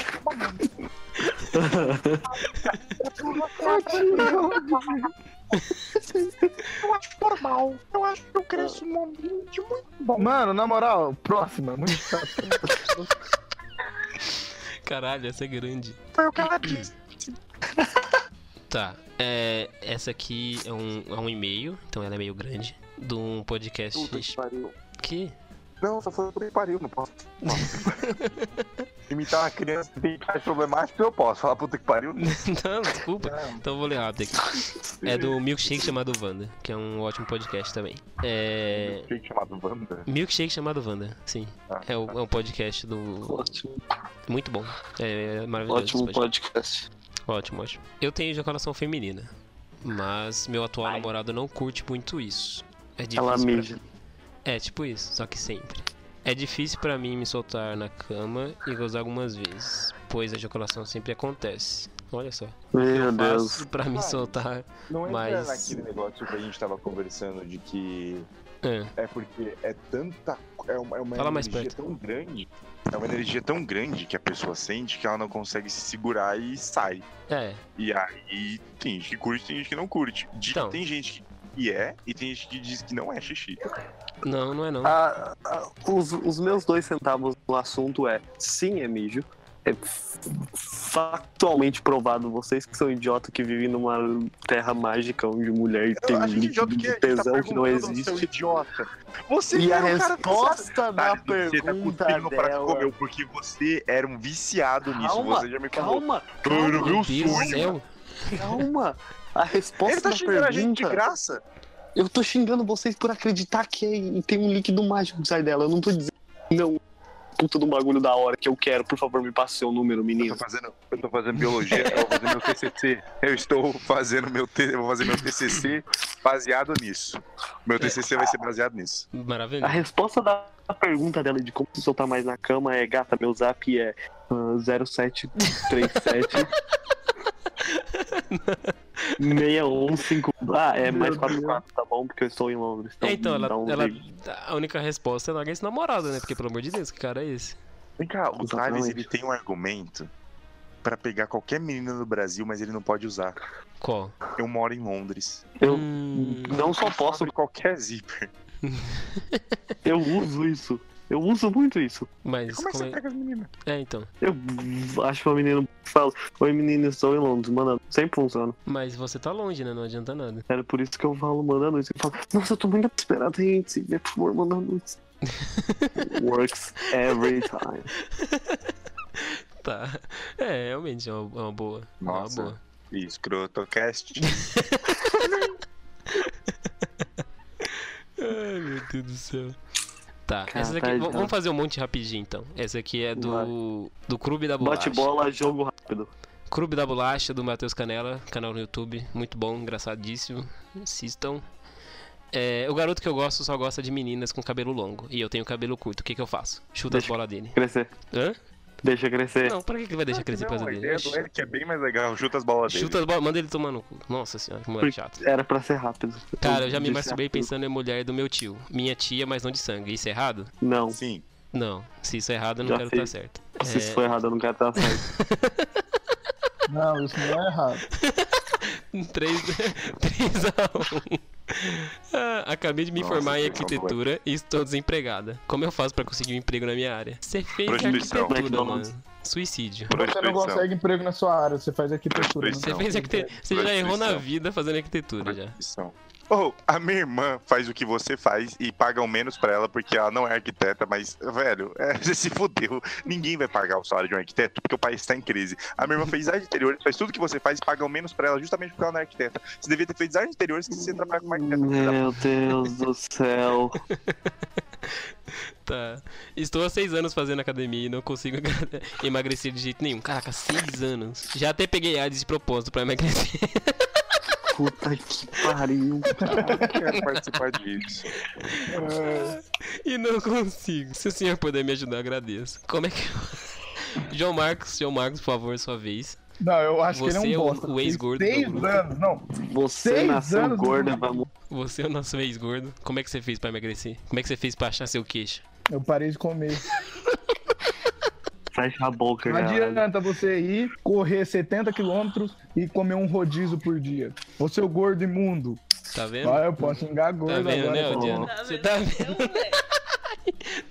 Eu acho normal. Eu acho que eu cresço num ambiente muito bom. Mano, na moral, próxima, muito chato. Caralho, essa é grande. Foi o que ela disse. Tá, é, essa aqui é um, é um e-mail, então ela é meio grande, de um podcast Puta que pariu. que... Não, só foi puta que pariu, não posso. Não. Imitar uma criança que tem cara problemática, eu posso. Falar puta que pariu. Não, desculpa. Então eu vou ler rápido aqui. É do Milkshake chamado Wanda, que é um ótimo podcast também. É... Tem chamado Wanda. Milkshake chamado Wanda, sim. Ah, É, o- é um podcast do... Ótimo, Muito bom. É maravilhoso. ótimo esse podcast. podcast. Ótimo, ótimo. Eu tenho ejaculação feminina, mas meu atual Ai. namorado não curte muito isso. É difícil Ela pra. É, tipo isso, só que sempre. É difícil pra mim me soltar na cama e gozar algumas vezes, pois a ejaculação sempre acontece. Olha só. Meu Deus. Faço pra me Ai. soltar. Não entra Mas- naquele negócio que a gente tava conversando de que É, é porque é tanta. É uma, é uma Fala mais energia perto. tão grande. É uma energia tão grande que a pessoa sente que ela não consegue se segurar e sai. é. E aí tem gente que curte, tem gente que não curte. De- Então. Tem gente que é e tem gente que diz que não é xixi. Não, não é não. Ah, ah, os, os meus dois centavos no assunto é sim, é mijo. É factualmente provado. Vocês que são idiotas que vivem numa terra mágica onde mulher tem um a gente é líquido idiota que, de a tá tesão que não perguntando, seu existe. idiota. Você E a um cara resposta da viciado. Você tá pergunta que dela. comeu porque você era um viciado nisso. Calma, Você já me falou. Calma, Era Meu sonho. calma. A resposta Ele tá da xingando a gente de pergunta. graça. Eu tô xingando vocês por acreditar que é- tem um líquido mágico que sai dela. Eu não tô dizendo não. Puta do bagulho da hora que eu quero. Por favor, me passe seu número, Eu menino. tô fazendo, eu tô fazendo biologia, eu vou fazer meu TCC. Eu estou fazendo meu, eu vou fazer meu TCC baseado nisso. Meu TCC vai ser baseado nisso. A Maravilhoso. resposta da pergunta dela de como se soltar mais na cama é: gata, meu zap é ah, 0737. 615. Ah, é mais 44, tá bom? Porque eu estou em Londres. É, então, ela, um ela- a única resposta é largar esse namorado, né? Porque, pelo amor de Deus, que cara é esse? Vem cá, o Thales ele tem um argumento pra pegar qualquer menina do Brasil, mas ele não pode usar. Qual? Eu moro em Londres. Eu Hum, não só posso, qualquer zíper. eu uso isso. Eu uso muito isso. mas Como é que como você é... pega as meninas? É, então. Eu acho que o menino fala: Oi, menino, estou em Londres. Mano, sempre funciona. Mas você tá longe, né? Não adianta nada. Era por isso que eu falo, manda nudes. Eu falo, nossa, eu tô muito desesperado, gente. Por favor, manda nudes. Works every time. Tá. É, realmente é uma, é uma boa. É uma Nossa. boa. Escrotocast. Ai, meu Deus do céu. Tá, Cara, essa tá. Vamos fazer um monte rapidinho então. Essa aqui é do. Do Clube da Bolacha. Bate bola, jogo rápido. Clube da Bolacha do Matheus Canela, canal no YouTube. Muito bom, engraçadíssimo. Assistam. É, o garoto que eu gosto só gosta de meninas com cabelo longo. E eu tenho cabelo curto. O que, que eu faço? Chuta as Deixa- bolas dele. Crescer. Hã? Deixa crescer. Não, pra que que ele vai deixar crescer por causa a dele? ideia do Eric é bem mais legal. Chuta as bolas dele. Chuta as bolas, manda ele tomar no cu. Nossa senhora, que moleque chato. Era pra ser rápido. Cara, eu já me masturbei rápido. pensando em mulher do meu tio. Minha tia, mas não de sangue. Isso é errado? Não, Sim. Não. Se isso é errado, eu não Já quero estar certo. se É, isso for errado, eu não quero estar certo. Não, isso não é errado. 3, 3 a 1. Ah, acabei de me Nossa, formar em arquitetura e estou desempregada. Como eu faço pra conseguir um emprego na minha área? Você fez arquitetura, mano. Suicídio. Você não consegue emprego na sua área, você faz arquitetura. Você Não. fez arquitetura. Você já errou na vida fazendo arquitetura já. Oh, a minha irmã faz o que você faz e pagam menos pra ela porque ela não é arquiteta, mas, velho, é, você se fudeu. Ninguém vai pagar o salário de um arquiteto porque o país está em crise. A minha irmã fez design de interiores, faz tudo que você faz e pagam menos pra ela justamente porque ela não é arquiteta. Você devia ter feito design de interiores que você trabalha como arquiteta. Meu Deus do céu. Tá. Estou há seis anos fazendo academia e não consigo emagrecer de jeito nenhum. Caraca, seis anos. Já até peguei AIDS de propósito pra emagrecer. Puta que pariu. Eu quero participar disso. e não consigo. Se o senhor puder me ajudar, agradeço. Como é que. João Marcos, João Marcos, por favor, sua vez. Não, eu acho Você que ele é é o- um bosta. o porque ex-gordo do Seis anos, não. Você Seis nasceu anos gorda, do- vamos. Você é o nosso ex-gordo. Como é que você fez pra emagrecer? Como é que você fez pra achar seu queixo? Eu parei de comer. Fecha a boca, Não cara. adianta você ir correr 70 quilômetros e comer um rodízio por dia. Você é o gordo imundo. Tá vendo? Ah, eu posso xingar gordo Tá vendo, agora. né. Diana? Tá Você tá vendo? Não, velho.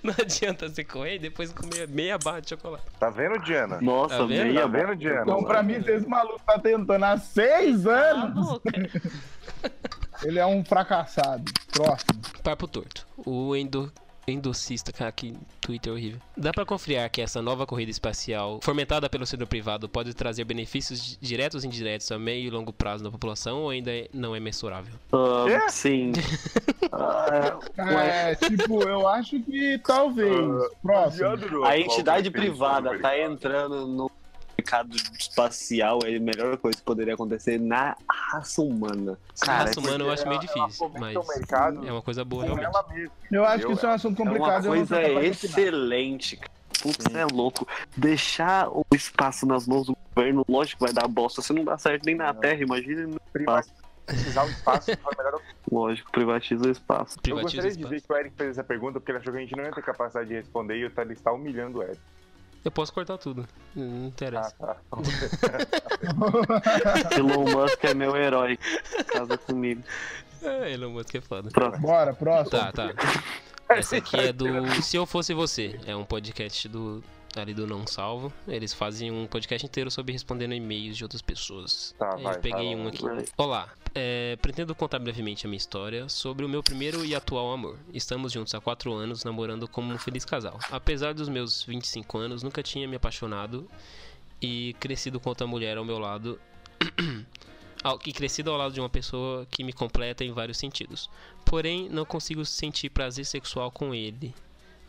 Não adianta você correr e depois comer meia barra de chocolate. Tá vendo, Diana? Nossa, Tá vendo? meia Tá vendo, Diana? Então, pra mim, esse maluco tá tentando há seis anos. Ele é um fracassado. Próximo. Papo torto. O endo... endocista, cara, que Twitter horrível. Dá pra confiar que essa nova corrida espacial, fomentada pelo setor privado, pode trazer benefícios di- diretos e indiretos a meio e longo prazo na população ou ainda é- não é mensurável? Quê? sim. Ah, É, tipo, eu acho que talvez. Próximo. a entidade privada tá entrando no mercado espacial, é a melhor coisa que poderia acontecer na raça humana. Cara, Cara, raça humana eu acho meio difícil, mas o mercado é uma coisa boa realmente. Eu acho que isso é um assunto é uma complicado. eu não coisa excelente, cara. Putz, é louco. Deixar o espaço nas mãos do governo, lógico que vai dar bosta. Se não dá certo nem na Terra, imagina no espaço. Privatizar o espaço foi a melhor Lógico, privatiza o espaço. Eu Privatiza gostaria de espaço. dizer que o Eric fez essa pergunta porque ele achou que a gente não ia ter capacidade de responder e ele está humilhando o Eric. Eu posso cortar tudo. Não Ah, interessa. tá. Elon Musk é meu herói. Casa comigo. Ah, Elon Musk é foda. Próximo. Bora, próximo. Tá, tá. Essa aqui é do Se Eu Fosse Você. É um podcast do ali do Não Salvo. Eles fazem um podcast inteiro sobre respondendo e-mails de outras pessoas. Tá, Eu vai, peguei fala. um aqui. Vai. Olá, é, pretendo contar brevemente a minha história sobre o meu primeiro e atual amor. Estamos juntos há 4 anos, namorando como um feliz casal. Apesar dos meus 25 anos, nunca tinha me apaixonado e crescido com outra mulher ao meu lado. que crescido ao lado de uma pessoa que me completa em vários sentidos. Porém, não consigo sentir prazer sexual com ele.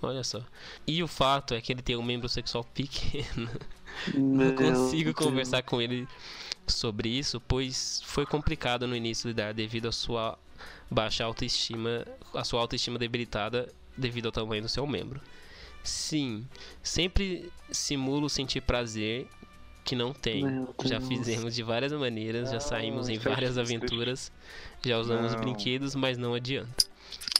Olha só. E o fato é que ele tem um membro sexual pequeno. Não Meu consigo Deus. conversar com ele sobre isso, pois foi complicado no início lidar devido à sua baixa autoestima, a sua autoestima debilitada devido ao tamanho do seu membro. Sim, sempre simulo sentir prazer que não tenho. Já fizemos de várias maneiras, já saímos em é várias aventuras, já usamos Não. brinquedos, mas não adianta.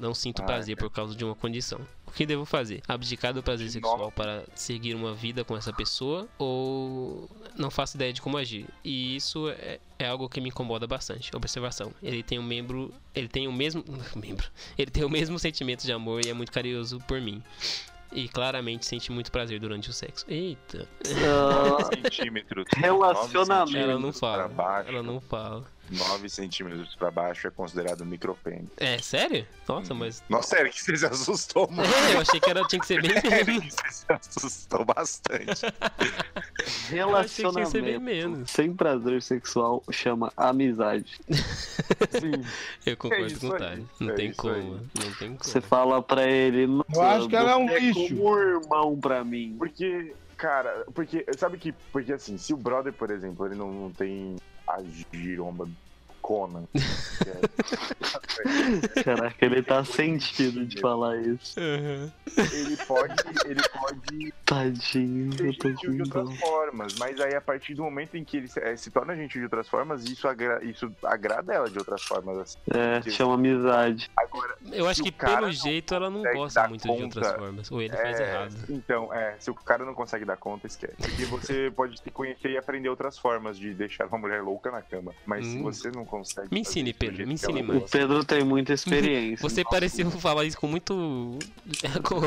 Não sinto Ai, prazer por causa de uma condição. O que devo fazer? Abdicar do prazer De sexual para seguir uma vida com essa pessoa ou não faço ideia de como agir? E isso é, é algo que me incomoda bastante. Observação: ele tem um membro, ele tem o mesmo membro, ele tem o mesmo sentimento de amor e é muito carinhoso por mim. E claramente sente muito prazer durante o sexo. Eita, centímetros. Relacionamento. ela não fala. Ela não fala. 9 centímetros pra baixo é considerado micropênis. É sério? Nossa, mas Nossa, sério, que você se assustou muito. É, eu achei que era, tinha que ser bem Sério, menos. que você se assustou bastante. Eu achei que bem Relacionamento menos. sem prazer sexual chama amizade. Sim. Eu concordo isso com o aí, Tali. Não é tem como, aí. não tem como. Você fala pra ele. "Nossa, Eu acho que ela é um você lixo." como um irmão pra mim. Porque, cara, porque, sabe que, porque assim, se o brother, por exemplo, ele não, não tem a giromba Conan. Caraca, ele tá sentido de falar isso. ele pode. Ele pode Tadinho, ser eu tô gentil de outras formas. Mas aí, a partir do momento em que ele se, eh, se torna gentil de outras formas, isso, agra- isso agrada ela de outras formas. Assim. É, chama amizade. Agora, Eu acho Se que pelo jeito ela não gosta muito de outras conta, formas. Ou ele faz é, errado. Então, é, se o cara não consegue dar conta, esquece. Porque você pode se conhecer e aprender outras formas de deixar uma mulher louca na cama. Mas se Hum. você não consegue. Me ensine, Pedro, me ensine O mais. gosta, Pedro tem muita experiência. Você pareceu falar isso com muito. com,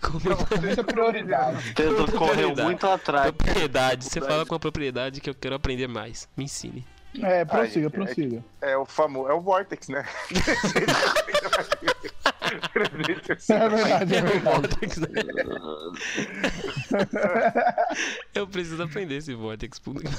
com muita Muita prioridade. O Pedro correu muito atrás. propriedade. Você fala com uma propriedade que eu quero aprender mais. Me ensine. É, prossiga, é- prossiga. É o famoso. É o Vortex, né? É verdade, é verdade. Vortex, né? Eu preciso aprender esse Vortex público.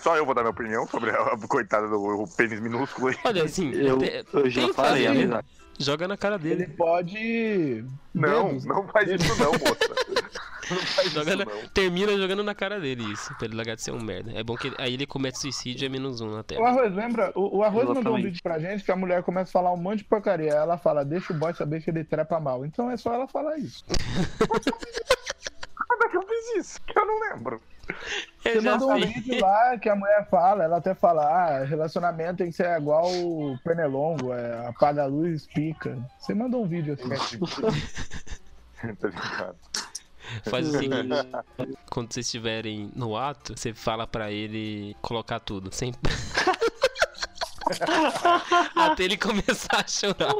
Só eu vou dar minha opinião sobre a coitada do pênis minúsculo aí. Olha, assim, Eu, te- eu já falei, amizade. joga na cara Ele dele. pode. Não, Dedos. não faz isso não, moça. Não faz Joga isso na- não. termina jogando na cara dele isso, pra ele largar de ser um merda. É bom que ele- aí ele comete suicídio e é menos um na O. Arroz, lembra? O, o Arroz mandou um Exatamente. vídeo pra gente que a mulher começa a falar um monte de porcaria. Ela fala, deixa o boy saber que ele trepa mal. Então é só ela falar isso. Como é que eu fiz isso? Que eu não lembro. Eu Você já mandou um vídeo lá que a mulher fala, ela até fala, ah, relacionamento tem que ser igual o pernilongo, é, apaga a luz, pica. Você mandou um vídeo assim. tá ligado? Faz o seguinte, quando vocês estiverem no ato, você fala pra ele colocar tudo, sem... Até ele começar a chorar.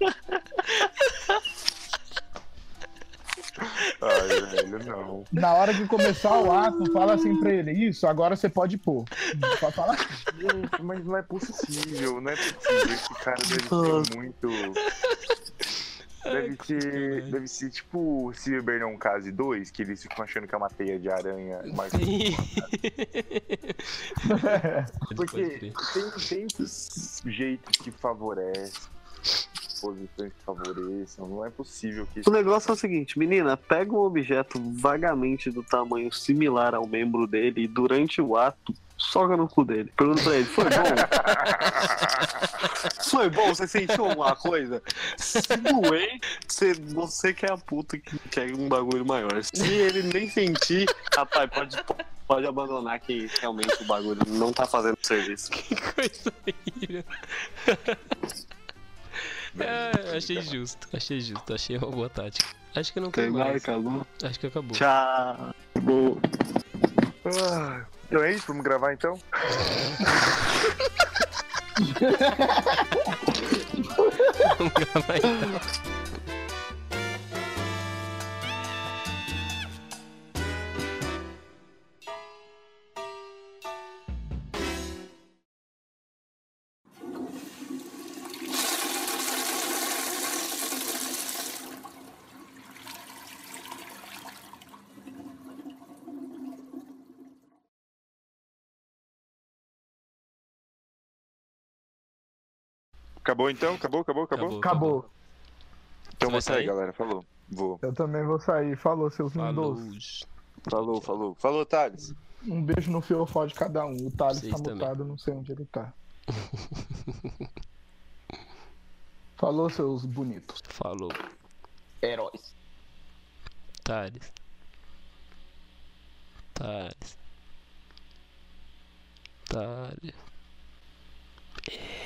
Ai, velho, não. Na hora que começar o ato, fala assim pra ele, isso, agora você pode pôr. Pode falar? Gente, mas não é possível, não é possível. Esse cara deve ser muito. Deve ser. Deve ser tipo se beber não case 2, que eles ficam achando que é uma teia de aranha. Mas, porque tem, tem jeitos que favorecem, posições que favoreçam. Não é possível que O negócio é o seguinte, menina, pega um objeto vagamente do tamanho similar ao membro dele e durante o ato soga no cu dele. Pergunta pra ele, foi bom? foi bom? Você sentiu alguma coisa? Se doer, você, você que é a puta que quer um bagulho maior. Se ele nem sentir, rapaz, pode, pode abandonar que realmente o bagulho não tá fazendo serviço. Que coisa horrível. É, achei justo, achei justo, achei uma boa tática. Acho que não tem mais. acabou. Acho que acabou. Tchau. Ah, então é isso, vamos gravar então? Vamos gravar então. Acabou então? Acabou, acabou, acabou? Acabou. Então Você vai vou sair, sair? galera. Falou. Vou. Eu também vou sair. Falou, seus Falou. lindos. Falou, falou. Falou, Thales. Um beijo no fiofó de cada um. O Thales Vocês tá também. mutado, não sei onde ele tá. Falou, seus bonitos. Falou. Heróis. Thales. Thales. Thales. Ei.